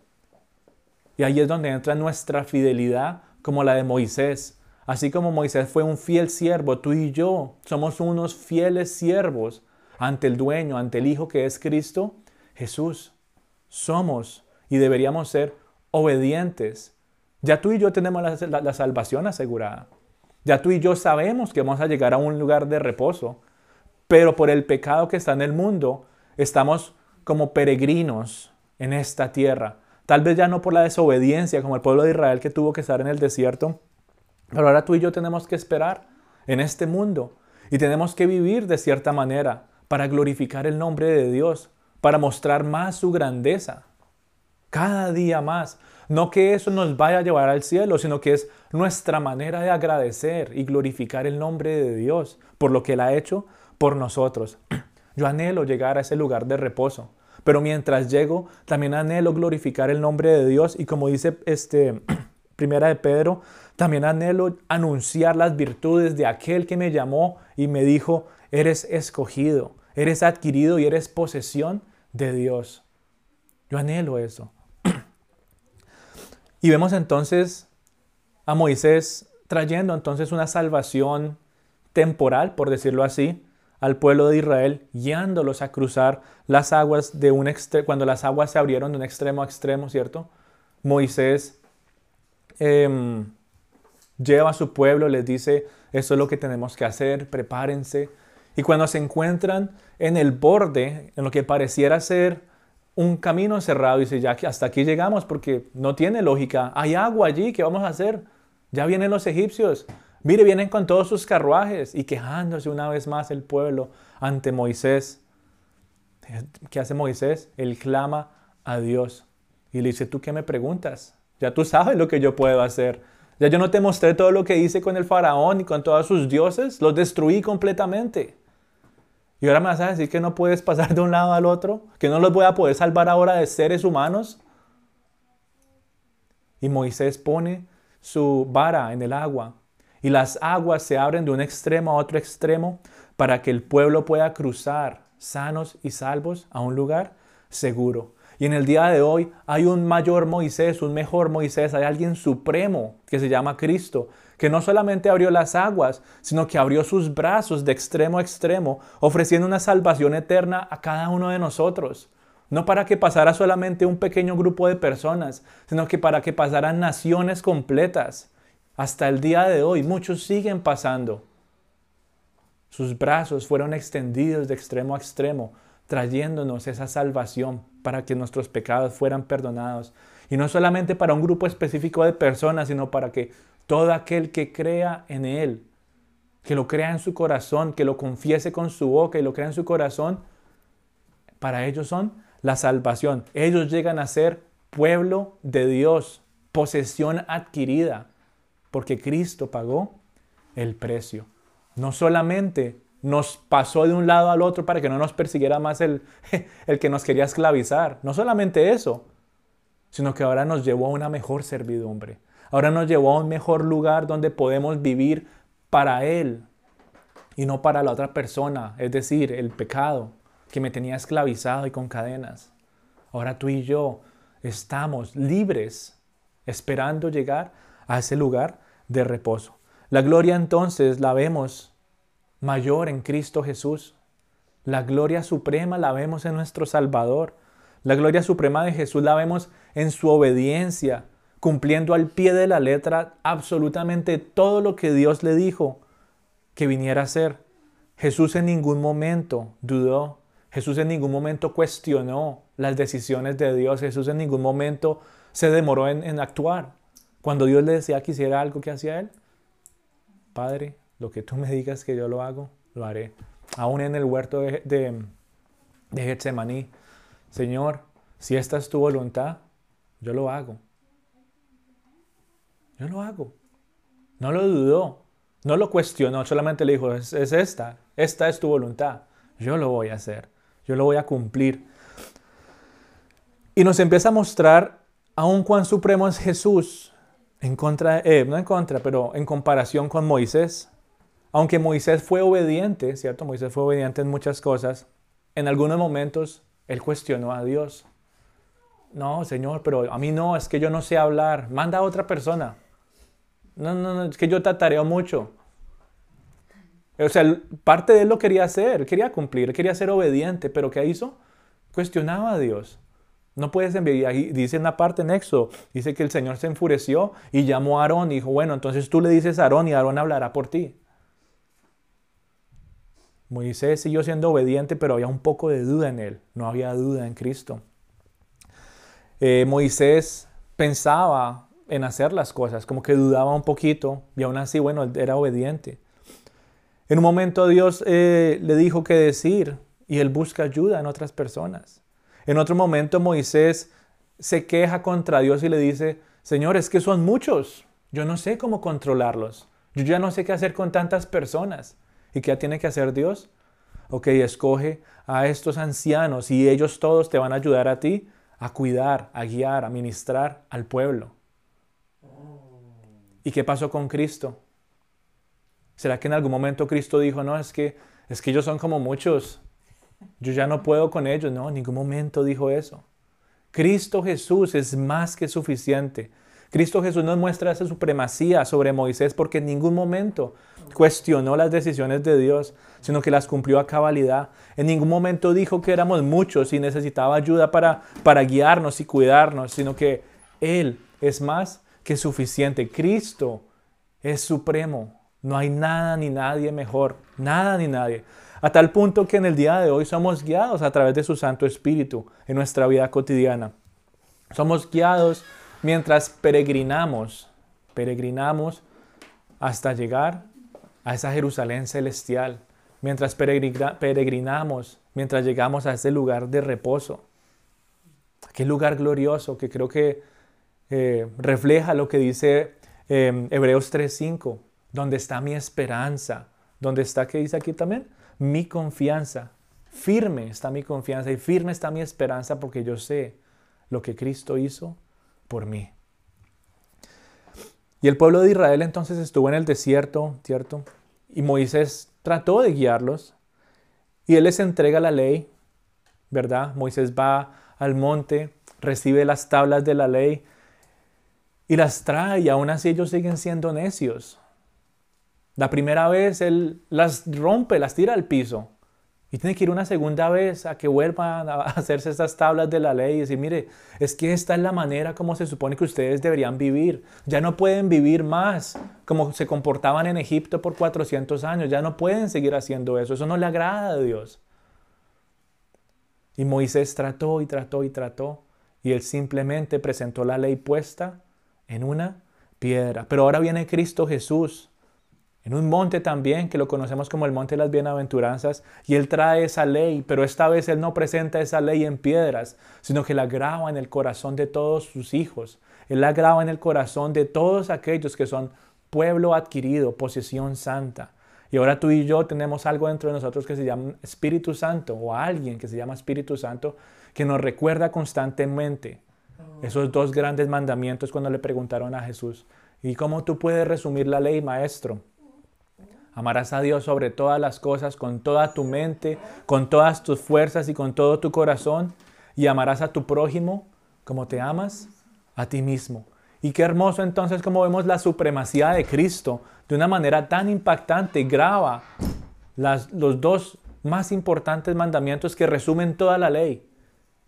Y ahí es donde entra nuestra fidelidad como la de Moisés, Así como Moisés fue un fiel siervo, tú y yo somos unos fieles siervos ante el dueño, ante el Hijo que es Cristo, Jesús. Somos y deberíamos ser obedientes. Ya tú y yo tenemos la, salvación asegurada. Ya tú y yo sabemos que vamos a llegar a un lugar de reposo, pero por el pecado que está en el mundo, estamos como peregrinos en esta tierra. Tal vez ya no por la desobediencia, como el pueblo de Israel que tuvo que estar en el desierto, pero ahora tú y yo tenemos que esperar en este mundo y tenemos que vivir de cierta manera para glorificar el nombre de Dios, para mostrar más su grandeza. Cada día más. No que eso nos vaya a llevar al cielo, sino que es nuestra manera de agradecer y glorificar el nombre de Dios por lo que Él ha hecho por nosotros. Yo anhelo llegar a ese lugar de reposo, pero mientras llego, también anhelo glorificar el nombre de Dios y como dice este Primera de Pedro, también anhelo anunciar las virtudes de aquel que me llamó y me dijo, eres escogido, eres adquirido y eres posesión de Dios. Yo anhelo eso. Y vemos entonces a Moisés trayendo entonces una salvación temporal, por decirlo así, al pueblo de Israel, guiándolos a cruzar las aguas de un cuando las aguas se abrieron de un extremo a extremo, ¿cierto? Moisés Em, lleva a su pueblo, les dice, eso es lo que tenemos que hacer, prepárense. Y cuando se encuentran en el borde, en lo que pareciera ser un camino cerrado, dice, ya hasta aquí llegamos porque no tiene lógica, hay agua allí, ¿qué vamos a hacer? Ya vienen los egipcios, mire, vienen con todos sus carruajes y quejándose una vez más el pueblo ante Moisés. ¿Qué hace Moisés? Él clama a Dios y le dice, ¿tú qué me preguntas? Ya tú sabes lo que yo puedo hacer. Ya yo no te mostré todo lo que hice con el faraón y con todos sus dioses. Los destruí completamente. Y ahora me vas a decir que no puedes pasar de un lado al otro, que no los voy a poder salvar ahora de seres humanos. Y Moisés pone su vara en el agua y las aguas se abren de un extremo a otro extremo para que el pueblo pueda cruzar sanos y salvos a un lugar seguro. Y en el día de hoy hay un mayor Moisés, un mejor Moisés, hay alguien supremo que se llama Cristo, que no solamente abrió las aguas, sino que abrió sus brazos de extremo a extremo, ofreciendo una salvación eterna a cada uno de nosotros. No para que pasara solamente un pequeño grupo de personas, sino que para que pasaran naciones completas. Hasta el día de hoy muchos siguen pasando. Sus brazos fueron extendidos de extremo a extremo trayéndonos esa salvación para que nuestros pecados fueran perdonados. Y no solamente para un grupo específico de personas, sino para que todo aquel que crea en Él, que lo crea en su corazón, que lo confiese con su boca y lo crea en su corazón, para ellos son la salvación. Ellos llegan a ser pueblo de Dios, posesión adquirida, porque Cristo pagó el precio. No solamente nos pasó de un lado al otro para que no nos persiguiera más el, el que nos quería esclavizar. No solamente eso, sino que ahora nos llevó a una mejor servidumbre. Ahora nos llevó a un mejor lugar donde podemos vivir para Él y no para la otra persona, es decir, el pecado que me tenía esclavizado y con cadenas. Ahora tú y yo estamos libres esperando llegar a ese lugar de reposo. La gloria entonces la vemos mayor en Cristo Jesús. La gloria suprema la vemos en nuestro Salvador. La gloria suprema de Jesús la vemos en su obediencia, cumpliendo al pie de la letra absolutamente todo lo que Dios le dijo que viniera a ser. Jesús en ningún momento dudó, Jesús en ningún momento cuestionó las decisiones de Dios, Jesús en ningún momento se demoró en, actuar. Cuando Dios le decía que hiciera algo, ¿qué hacía él? Padre, lo que tú me digas que yo lo hago, lo haré. Aún en el huerto de, de, Getsemaní, Señor, si esta es tu voluntad, yo lo hago. Yo lo hago. No lo dudó, no lo cuestionó, solamente le dijo, es, es, esta, esta es tu voluntad. Yo lo voy a hacer, yo lo voy a cumplir. Y nos empieza a mostrar aún cuán supremo es Jesús, en contra, eh, no en contra, pero en comparación con Moisés. Aunque Moisés fue obediente, ¿cierto? Moisés fue obediente en muchas cosas, en algunos momentos él cuestionó a Dios. No, Señor, pero a mí no, es que yo no sé hablar. Manda a otra persona. No, no, no, es que yo tatareo mucho. O sea, parte de él lo quería hacer, quería cumplir, quería ser obediente, pero ¿qué hizo? Cuestionaba a Dios. No puedes enviar, ahí dice en la parte en dice que el Señor se enfureció y llamó a Aarón y dijo, bueno, entonces tú le dices a Aarón y Aarón hablará por ti. Moisés siguió siendo obediente, pero había un poco de duda en él, no había duda en Cristo. Eh, Moisés pensaba en hacer las cosas, como que dudaba un poquito y aún así, bueno, era obediente. En un momento Dios eh, le dijo qué decir y él busca ayuda en otras personas. En otro momento Moisés se queja contra Dios y le dice, Señor, es que son muchos, yo no sé cómo controlarlos, yo ya no sé qué hacer con tantas personas. ¿Y qué tiene que hacer Dios? Ok, escoge a estos ancianos y ellos todos te van a ayudar a ti a cuidar, a guiar, a ministrar al pueblo. ¿Y qué pasó con Cristo? ¿Será que en algún momento Cristo dijo, no, es que, es que ellos son como muchos, yo ya no puedo con ellos. No, en ningún momento dijo eso. Cristo Jesús es más que suficiente. Cristo Jesús nos muestra esa supremacía sobre Moisés porque en ningún momento cuestionó las decisiones de Dios, sino que las cumplió a cabalidad. En ningún momento dijo que éramos muchos y necesitaba ayuda para, para guiarnos y cuidarnos, sino que Él es más que suficiente. Cristo es supremo. No hay nada ni nadie mejor. Nada ni nadie a tal punto que en el día de hoy somos guiados a través de su Santo Espíritu en nuestra vida cotidiana. Somos guiados mientras peregrinamos, peregrinamos hasta llegar a esa Jerusalén celestial, mientras peregrinamos, mientras llegamos a ese lugar de reposo, aquel lugar glorioso que creo que eh, refleja lo que dice eh, Hebreos 3.5, donde está mi esperanza, donde está, ¿qué dice aquí también? mi confianza. Firme está mi confianza y firme está mi esperanza porque yo sé lo que Cristo hizo por mí. Y el pueblo de Israel entonces estuvo en el desierto, ¿cierto? Y Moisés trató de guiarlos y él les entrega la ley, ¿verdad? Moisés va al monte, recibe las tablas de la ley y las trae y aún así ellos siguen siendo necios. La primera vez él las rompe, las tira al piso. Y tiene que ir una segunda vez a que vuelvan a hacerse estas tablas de la ley y decir, mire, es que esta es la manera como se supone que ustedes deberían vivir. Ya no pueden vivir más como se comportaban en Egipto por 400 años. Ya no pueden seguir haciendo eso. Eso no le agrada a Dios. Y Moisés trató y trató y trató. Y él simplemente presentó la ley puesta en una piedra. Pero ahora viene Cristo Jesús en un monte también, que lo conocemos como el monte de las bienaventuranzas, y Él trae esa ley, pero esta vez Él no presenta esa ley en piedras, sino que la graba en el corazón de todos sus hijos. Él la graba en el corazón de todos aquellos que son pueblo adquirido, posesión santa. Y ahora tú y yo tenemos algo dentro de nosotros que se llama Espíritu Santo, o alguien que se llama Espíritu Santo, que nos recuerda constantemente esos dos grandes mandamientos cuando le preguntaron a Jesús. ¿Y cómo tú puedes resumir la ley, maestro? Amarás a Dios sobre todas las cosas, con toda tu mente, con todas tus fuerzas y con todo tu corazón. Y amarás a tu prójimo como te amas a ti mismo. Y qué hermoso entonces como vemos la supremacía de Cristo de una manera tan impactante. Graba las, los dos más importantes mandamientos que resumen toda la ley.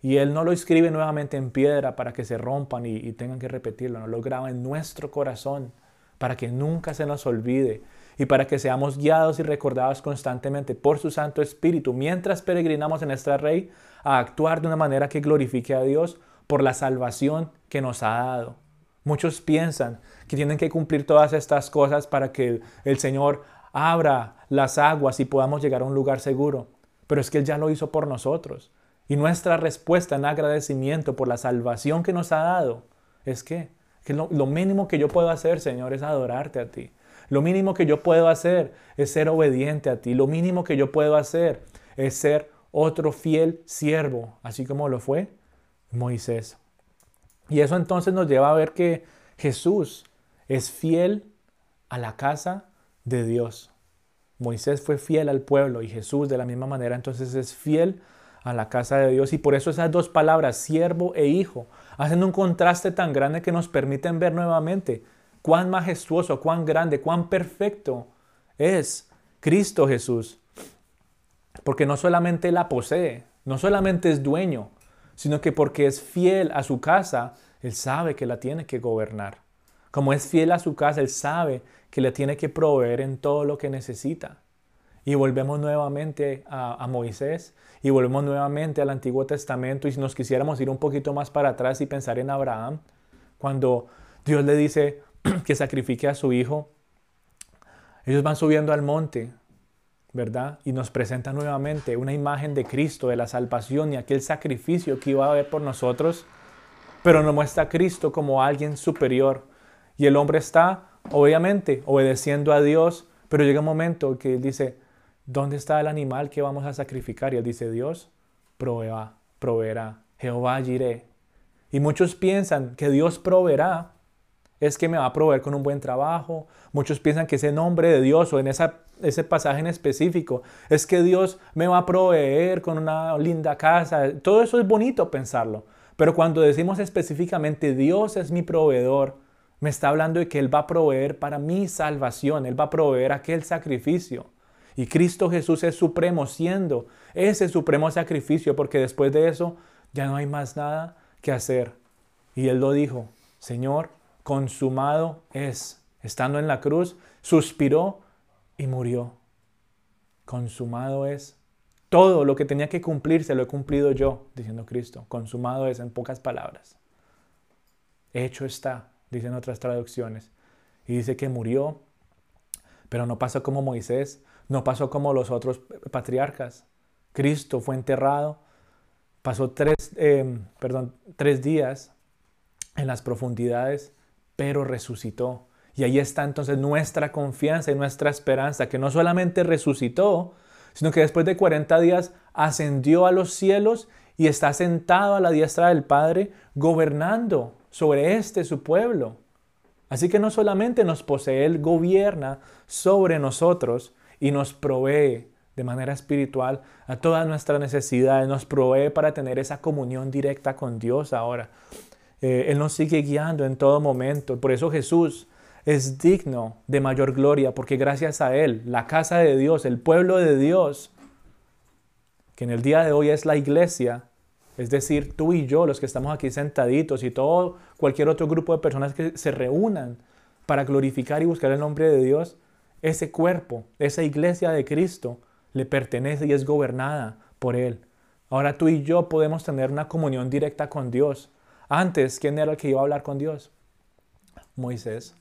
Y Él no lo escribe nuevamente en piedra para que se rompan y, tengan que repetirlo. No lo graba en nuestro corazón para que nunca se nos olvide y para que seamos guiados y recordados constantemente por su Santo Espíritu mientras peregrinamos en esta Rey a actuar de una manera que glorifique a Dios por la salvación que nos ha dado. Muchos piensan que tienen que cumplir todas estas cosas para que el Señor abra las aguas y podamos llegar a un lugar seguro. Pero es que Él ya lo hizo por nosotros. Y nuestra respuesta en agradecimiento por la salvación que nos ha dado es que, que lo, lo mínimo que yo puedo hacer, Señor, es adorarte a ti. Lo mínimo que yo puedo hacer es ser obediente a ti. Lo mínimo que yo puedo hacer es ser otro fiel siervo, así como lo fue Moisés. Y eso entonces nos lleva a ver que Jesús es fiel a la casa de Dios. Moisés fue fiel al pueblo y Jesús de la misma manera entonces es fiel a la casa de Dios. Y por eso esas dos palabras, siervo e hijo, hacen un contraste tan grande que nos permiten ver nuevamente cuán majestuoso, cuán grande, cuán perfecto es Cristo Jesús. Porque no solamente la posee, no solamente es dueño, sino que porque es fiel a su casa, Él sabe que la tiene que gobernar. Como es fiel a su casa, Él sabe que le tiene que proveer en todo lo que necesita. Y volvemos nuevamente a, Moisés y volvemos nuevamente al Antiguo Testamento y si nos quisiéramos ir un poquito más para atrás y pensar en Abraham, cuando Dios le dice que sacrifique a su hijo, ellos van subiendo al monte, ¿verdad? Y nos presenta nuevamente una imagen de Cristo, de la salvación y aquel sacrificio que iba a haber por nosotros, pero nos muestra a Cristo como alguien superior. Y el hombre está, obviamente, obedeciendo a Dios, pero llega un momento que él dice, ¿dónde está el animal que vamos a sacrificar? Y él dice, Dios proveerá, proveerá, Jehová iré. Y muchos piensan que Dios proveerá, es que me va a proveer con un buen trabajo. Muchos piensan que ese nombre de Dios o en esa, ese pasaje en específico es que Dios me va a proveer con una linda casa. Todo eso es bonito pensarlo. Pero cuando decimos específicamente Dios es mi proveedor, me está hablando de que Él va a proveer para mi salvación, Él va a proveer aquel sacrificio. Y Cristo Jesús es supremo, siendo ese supremo sacrificio, porque después de eso ya no hay más nada que hacer. Y Él lo dijo, Señor, consumado es. Estando en la cruz, suspiró y murió. Consumado es. Todo lo que tenía que cumplirse lo he cumplido yo, diciendo Cristo. Consumado es en pocas palabras. Hecho está, dicen otras traducciones. Y dice que murió, pero no pasó como Moisés, no pasó como los otros patriarcas. Cristo fue enterrado, pasó tres, eh, perdón, tres días en las profundidades pero resucitó. Y ahí está entonces nuestra confianza y nuestra esperanza, que no solamente resucitó, sino que después de 40 días ascendió a los cielos y está sentado a la diestra del Padre, gobernando sobre este su pueblo. Así que no solamente nos posee, Él gobierna sobre nosotros y nos provee de manera espiritual a todas nuestras necesidades, nos provee para tener esa comunión directa con Dios ahora. Eh, Él nos sigue guiando en todo momento. Por eso Jesús es digno de mayor gloria, porque gracias a Él, la casa de Dios, el pueblo de Dios, que en el día de hoy es la iglesia, es decir, tú y yo, los que estamos aquí sentaditos y todo cualquier otro grupo de personas que se reúnan para glorificar y buscar el nombre de Dios, ese cuerpo, esa iglesia de Cristo, le pertenece y es gobernada por Él. Ahora tú y yo podemos tener una comunión directa con Dios antes, ¿quién era el que iba a hablar con Dios? Moisés.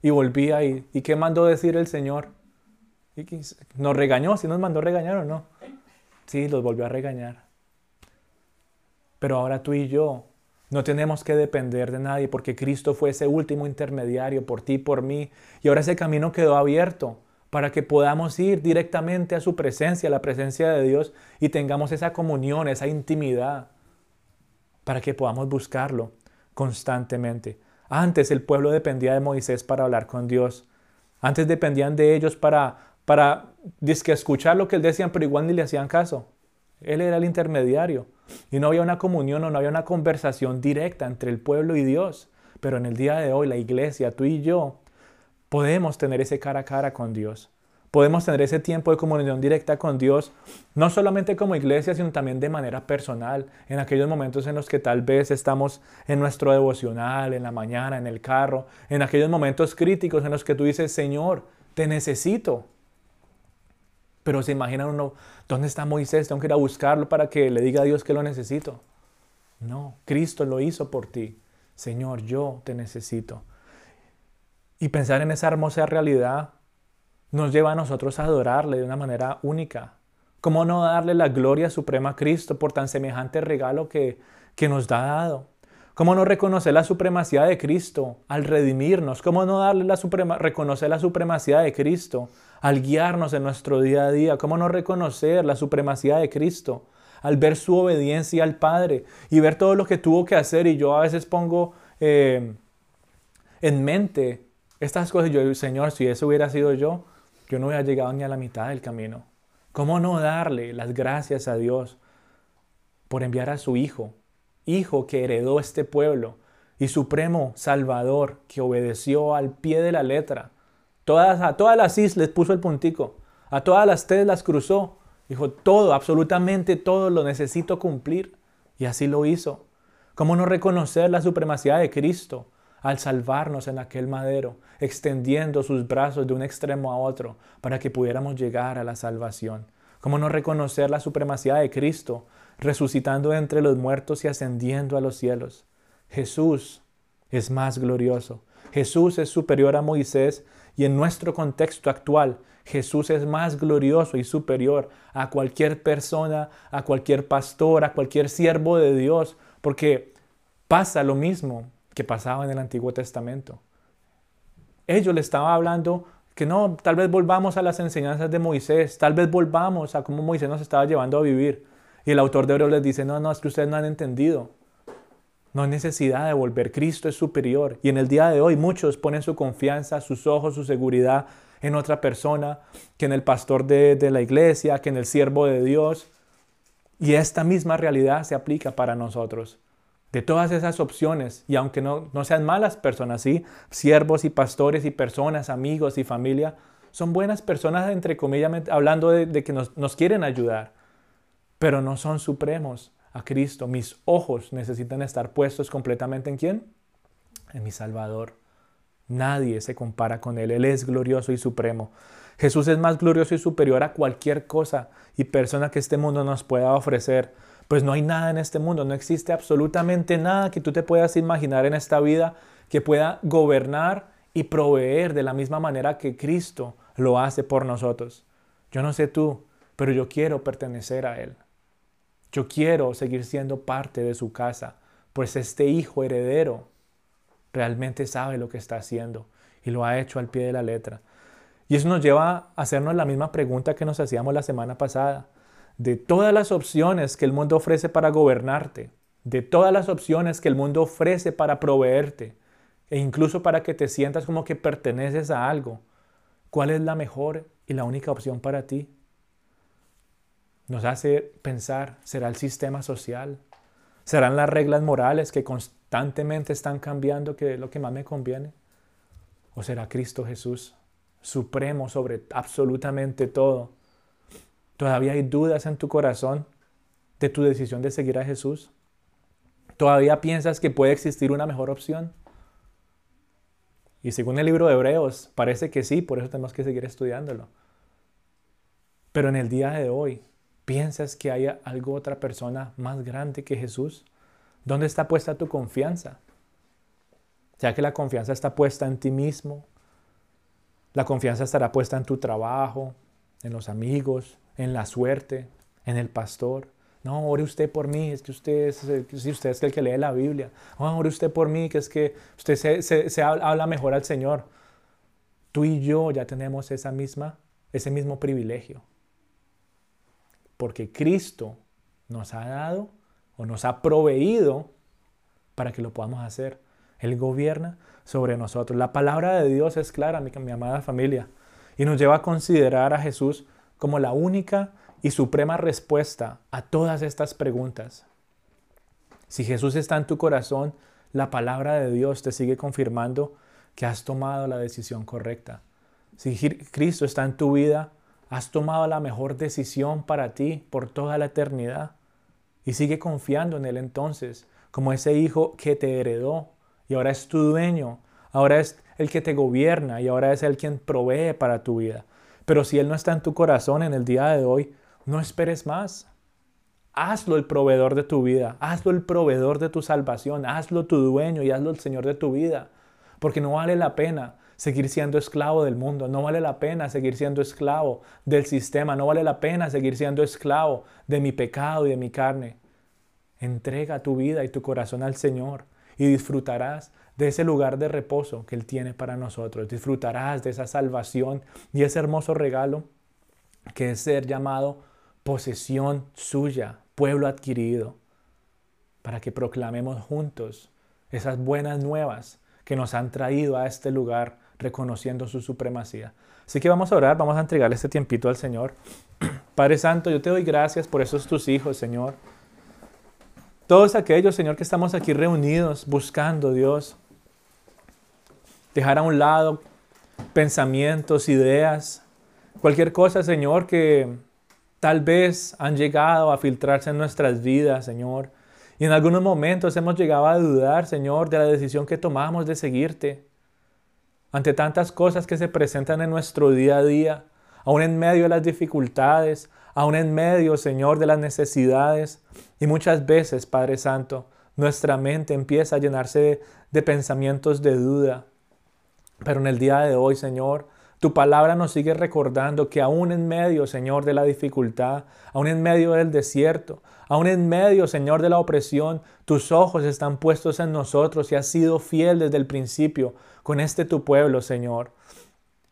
Y volvía y, ¿y qué mandó decir el Señor? ¿Y ¿Nos regañó? ¿Si nos mandó regañar o no? Sí, los volvió a regañar. Pero ahora tú y yo no tenemos que depender de nadie porque Cristo fue ese último intermediario por ti por mí. Y ahora ese camino quedó abierto para que podamos ir directamente a su presencia, a la presencia de Dios y tengamos esa comunión, esa intimidad para que podamos buscarlo constantemente. Antes el pueblo dependía de Moisés para hablar con Dios. Antes dependían de ellos para, para escuchar lo que él decían, pero igual ni le hacían caso. Él era el intermediario. Y no había una comunión o no había una conversación directa entre el pueblo y Dios. Pero en el día de hoy, la iglesia, tú y yo, podemos tener ese cara a cara con Dios podemos tener ese tiempo de comunión directa con Dios, no solamente como iglesia, sino también de manera personal, en aquellos momentos en los que tal vez estamos en nuestro devocional, en la mañana, en el carro, en aquellos momentos críticos en los que tú dices, Señor, te necesito. Pero se imagina uno, ¿dónde está Moisés? Tengo que ir a buscarlo para que le diga a Dios que lo necesito. No, Cristo lo hizo por ti. Señor, yo te necesito. Y pensar en esa hermosa realidad nos lleva a nosotros a adorarle de una manera única. ¿Cómo no darle la gloria suprema a Cristo por tan semejante regalo que, que nos ha dado? ¿Cómo no reconocer la supremacía de Cristo al redimirnos? ¿Cómo no darle la suprema, reconocer la supremacía de Cristo al guiarnos en nuestro día a día? ¿Cómo no reconocer la supremacía de Cristo al ver su obediencia al Padre y ver todo lo que tuvo que hacer? Y yo a veces pongo eh, en mente estas cosas. Yo, Señor, si eso hubiera sido yo, yo no había llegado ni a la mitad del camino. ¿Cómo no darle las gracias a Dios por enviar a su Hijo? Hijo que heredó este pueblo y supremo Salvador que obedeció al pie de la letra. Todas, a todas las is les puso el puntico, a todas las T las cruzó. Dijo, todo, absolutamente todo lo necesito cumplir. Y así lo hizo. ¿Cómo no reconocer la supremacía de Cristo al salvarnos en aquel madero, extendiendo sus brazos de un extremo a otro para que pudiéramos llegar a la salvación? ¿Cómo no reconocer la supremacía de Cristo, resucitando entre los muertos y ascendiendo a los cielos? Jesús es más glorioso. Jesús es superior a Moisés y en nuestro contexto actual, Jesús es más glorioso y superior a cualquier persona, a cualquier pastor, a cualquier siervo de Dios, porque pasa lo mismo que pasaba en el Antiguo Testamento. Ellos le estaban hablando que no, tal vez volvamos a las enseñanzas de Moisés, tal vez volvamos a cómo Moisés nos estaba llevando a vivir. Y el autor de Hebreos les dice, no, no, es que ustedes no han entendido. No hay necesidad de volver, Cristo es superior. Y en el día de hoy muchos ponen su confianza, sus ojos, su seguridad en otra persona, que en el pastor de, de la iglesia, que en el siervo de Dios. Y esta misma realidad se aplica para nosotros. De todas esas opciones, y aunque no, no sean malas personas, ¿sí? siervos y pastores y personas, amigos y familia, son buenas personas, entre comillas, hablando de, de que nos, nos quieren ayudar, pero no son supremos a Cristo. Mis ojos necesitan estar puestos completamente en quién? En mi Salvador. Nadie se compara con Él. Él es glorioso y supremo. Jesús es más glorioso y superior a cualquier cosa y persona que este mundo nos pueda ofrecer. Pues no hay nada en este mundo, no existe absolutamente nada que tú te puedas imaginar en esta vida que pueda gobernar y proveer de la misma manera que Cristo lo hace por nosotros. Yo no sé tú, pero yo quiero pertenecer a Él. Yo quiero seguir siendo parte de su casa, pues este hijo heredero realmente sabe lo que está haciendo y lo ha hecho al pie de la letra. Y eso nos lleva a hacernos la misma pregunta que nos hacíamos la semana pasada. De todas las opciones que el mundo ofrece para gobernarte, de todas las opciones que el mundo ofrece para proveerte, e incluso para que te sientas como que perteneces a algo, ¿cuál es la mejor y la única opción para ti? Nos hace pensar, ¿será el sistema social? ¿Serán las reglas morales que constantemente están cambiando que es lo que más me conviene? ¿O será Cristo Jesús? supremo sobre absolutamente todo. ¿Todavía hay dudas en tu corazón de tu decisión de seguir a Jesús? ¿Todavía piensas que puede existir una mejor opción? Y según el libro de Hebreos, parece que sí, por eso tenemos que seguir estudiándolo. Pero en el día de hoy, ¿piensas que haya algo otra persona más grande que Jesús? ¿Dónde está puesta tu confianza? Ya que la confianza está puesta en ti mismo, la confianza estará puesta en tu trabajo, en los amigos, en la suerte, en el pastor. No, ore usted por mí, es que usted es, usted es el que lee la Biblia. No, ore usted por mí, que es que usted se, habla mejor al Señor. Tú y yo ya tenemos ese mismo privilegio. Porque Cristo nos ha dado o nos ha proveído para que lo podamos hacer. Él gobierna sobre nosotros. La palabra de Dios es clara, mi, mi amada familia, y nos lleva a considerar a Jesús como la única y suprema respuesta a todas estas preguntas. Si Jesús está en tu corazón, la palabra de Dios te sigue confirmando que has tomado la decisión correcta. Si Cristo está en tu vida, has tomado la mejor decisión para ti por toda la eternidad. Y sigue confiando en Él entonces, como ese hijo que te heredó, y ahora es tu dueño, ahora es el que te gobierna y ahora es el quien provee para tu vida. Pero si Él no está en tu corazón en el día de hoy, no esperes más. Hazlo el proveedor de tu vida, hazlo el proveedor de tu salvación, hazlo tu dueño y hazlo el Señor de tu vida. Porque no vale la pena seguir siendo esclavo del mundo, no vale la pena seguir siendo esclavo del sistema, no vale la pena seguir siendo esclavo de mi pecado y de mi carne. Entrega tu vida y tu corazón al Señor y disfrutarás de ese lugar de reposo que Él tiene para nosotros. Disfrutarás de esa salvación y ese hermoso regalo que es ser llamado posesión suya, pueblo adquirido, para que proclamemos juntos esas buenas nuevas que nos han traído a este lugar reconociendo su supremacía. Así que vamos a orar, vamos a entregarle este tiempito al Señor. Padre Santo, yo te doy gracias por esos tus hijos, Señor Todos aquellos, Señor, que estamos aquí reunidos buscando, Dios, dejar a un lado pensamientos, ideas, cualquier cosa, Señor, que tal vez han llegado a filtrarse en nuestras vidas, Señor. Y en algunos momentos hemos llegado a dudar, Señor, de la decisión que tomamos de seguirte. Ante tantas cosas que se presentan en nuestro día a día, aún en medio de las dificultades, aún en medio, Señor, de las necesidades. Y muchas veces, Padre Santo, nuestra mente empieza a llenarse de, pensamientos de duda. Pero en el día de hoy, Señor, tu palabra nos sigue recordando que aún en medio, Señor, de la dificultad, aún en medio del desierto, aún en medio, Señor, de la opresión, tus ojos están puestos en nosotros y has sido fiel desde el principio con este tu pueblo, Señor.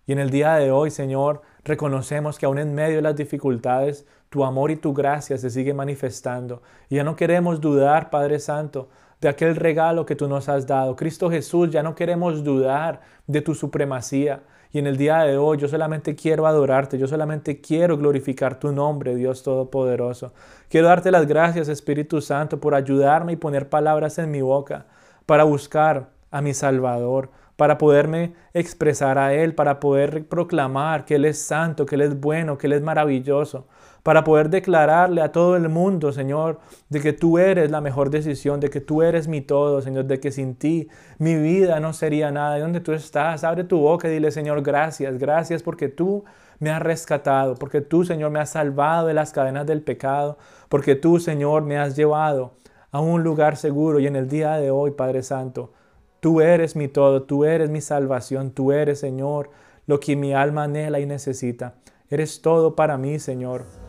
Y en el día de hoy, Señor, reconocemos que aún en medio de las dificultades, tu amor y tu gracia se sigue manifestando. Y ya no queremos dudar, Padre Santo, de aquel regalo que tú nos has dado. Cristo Jesús, ya no queremos dudar de tu supremacía. Y en el día de hoy yo solamente quiero adorarte, yo solamente quiero glorificar tu nombre, Dios Todopoderoso. Quiero darte las gracias, Espíritu Santo, por ayudarme y poner palabras en mi boca para buscar a mi Salvador, para poderme expresar a Él, para poder proclamar que Él es santo, que Él es bueno, que Él es maravilloso, para poder declararle a todo el mundo, Señor, de que tú eres la mejor decisión, de que tú eres mi todo, Señor, de que sin ti mi vida no sería nada. ¿De dónde tú estás? Abre tu boca y dile, Señor, gracias, gracias porque tú me has rescatado, porque tú, Señor, me has salvado de las cadenas del pecado, porque tú, Señor, me has llevado a un lugar seguro y en el día de hoy, Padre Santo, Tú eres mi todo, tú eres mi salvación, tú eres, Señor, lo que mi alma anhela y necesita. Eres todo para mí, Señor.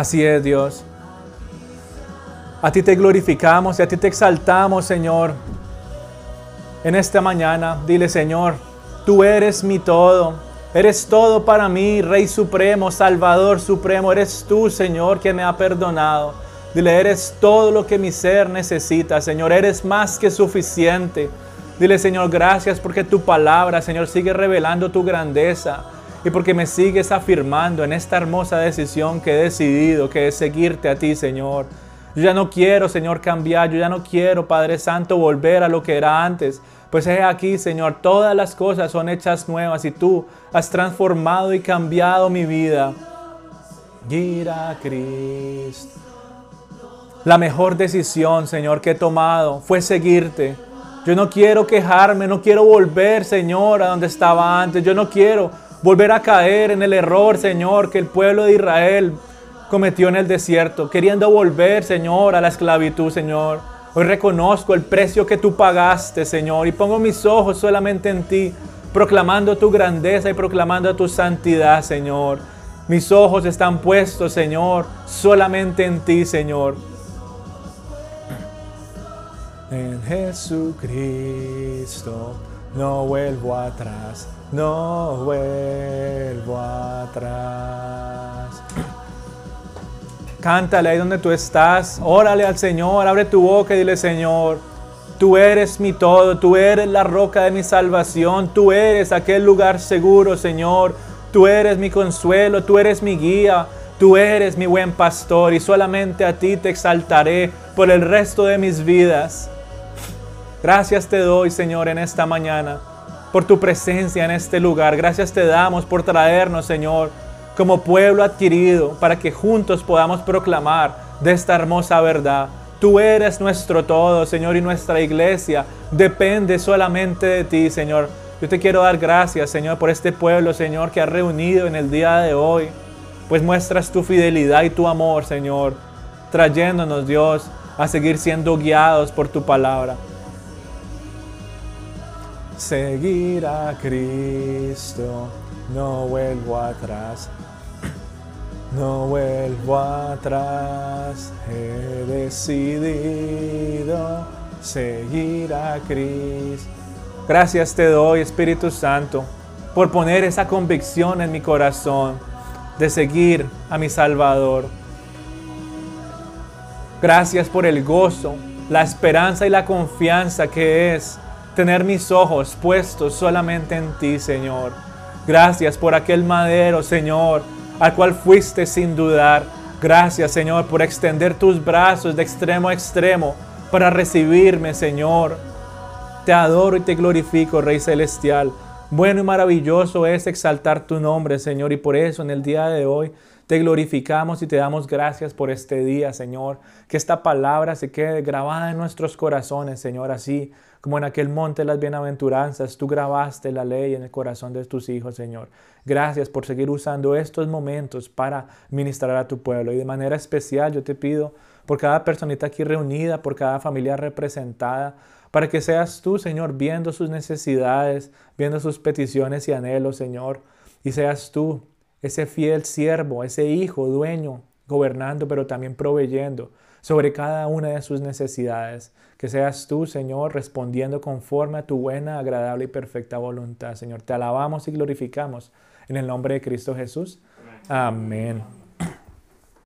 Así es, Dios. A ti te glorificamos y a ti te exaltamos, Señor. En esta mañana, dile, Señor, tú eres mi todo. Eres todo para mí, Rey Supremo, Salvador Supremo. Eres tú, Señor, que me ha perdonado. Dile, eres todo lo que mi ser necesita, Señor, eres más que suficiente. Dile, Señor, gracias porque tu palabra, Señor, sigue revelando tu grandeza y porque me sigues afirmando en esta hermosa decisión que he decidido, que es seguirte a ti, Señor. Yo ya no quiero, Señor, cambiar, yo ya no quiero, Padre Santo, volver a lo que era antes. Pues he aquí, Señor, todas las cosas son hechas nuevas y tú has transformado y cambiado mi vida. Gira Cristo. La mejor decisión, Señor, que he tomado fue seguirte. Yo no quiero quejarme, no quiero volver, Señor, a donde estaba antes. Yo no quiero volver a caer en el error, Señor, que el pueblo de Israel cometió en el desierto, queriendo volver, Señor, a la esclavitud, Señor. Hoy reconozco el precio que tú pagaste, Señor, y pongo mis ojos solamente en ti, proclamando tu grandeza y proclamando tu santidad, Señor. Mis ojos están puestos, Señor, solamente en ti, Señor en Jesucristo. No vuelvo atrás, no vuelvo atrás. Cántale ahí donde tú estás, órale al Señor, abre tu boca y dile Señor, tú eres mi todo, tú eres la roca de mi salvación, tú eres aquel lugar seguro, Señor, tú eres mi consuelo, tú eres mi guía, tú eres mi buen pastor y solamente a ti te exaltaré por el resto de mis vidas. Gracias te doy, Señor, en esta mañana por tu presencia en este lugar. Gracias te damos por traernos, Señor, como pueblo adquirido, para que juntos podamos proclamar de esta hermosa verdad. Tú eres nuestro todo, Señor, y nuestra iglesia depende solamente de ti, Señor. Yo te quiero dar gracias, Señor, por este pueblo, Señor, que ha reunido en el día de hoy. Pues muestras tu fidelidad y tu amor, Señor, trayéndonos, Dios, a seguir siendo guiados por tu palabra seguir a Cristo, no vuelvo atrás, no vuelvo atrás, he decidido seguir a Cristo. Gracias te doy, Espíritu Santo, por poner esa convicción en mi corazón de seguir a mi Salvador. Gracias por el gozo, la esperanza y la confianza que es tener mis ojos puestos solamente en ti, Señor. Gracias por aquel madero, Señor, al cual fuiste sin dudar. Gracias, Señor, por extender tus brazos de extremo a extremo para recibirme, Señor. Te adoro y te glorifico, Rey Celestial. Bueno y maravilloso es exaltar tu nombre, Señor, y por eso en el día de hoy te glorificamos y te damos gracias por este día, Señor. Que esta palabra se quede grabada en nuestros corazones, Señor, así como en aquel monte de las bienaventuranzas, tú grabaste la ley en el corazón de tus hijos, Señor. Gracias por seguir usando estos momentos para ministrar a tu pueblo. Y de manera especial yo te pido por cada personita aquí reunida, por cada familia representada, para que seas tú, Señor, viendo sus necesidades, viendo sus peticiones y anhelos, Señor, y seas tú ese fiel siervo, ese hijo, dueño, gobernando, pero también proveyendo sobre cada una de sus necesidades. Que seas tú, Señor, respondiendo conforme a tu buena, agradable y perfecta voluntad. Señor, te alabamos y glorificamos en el nombre de Cristo Jesús. Amén.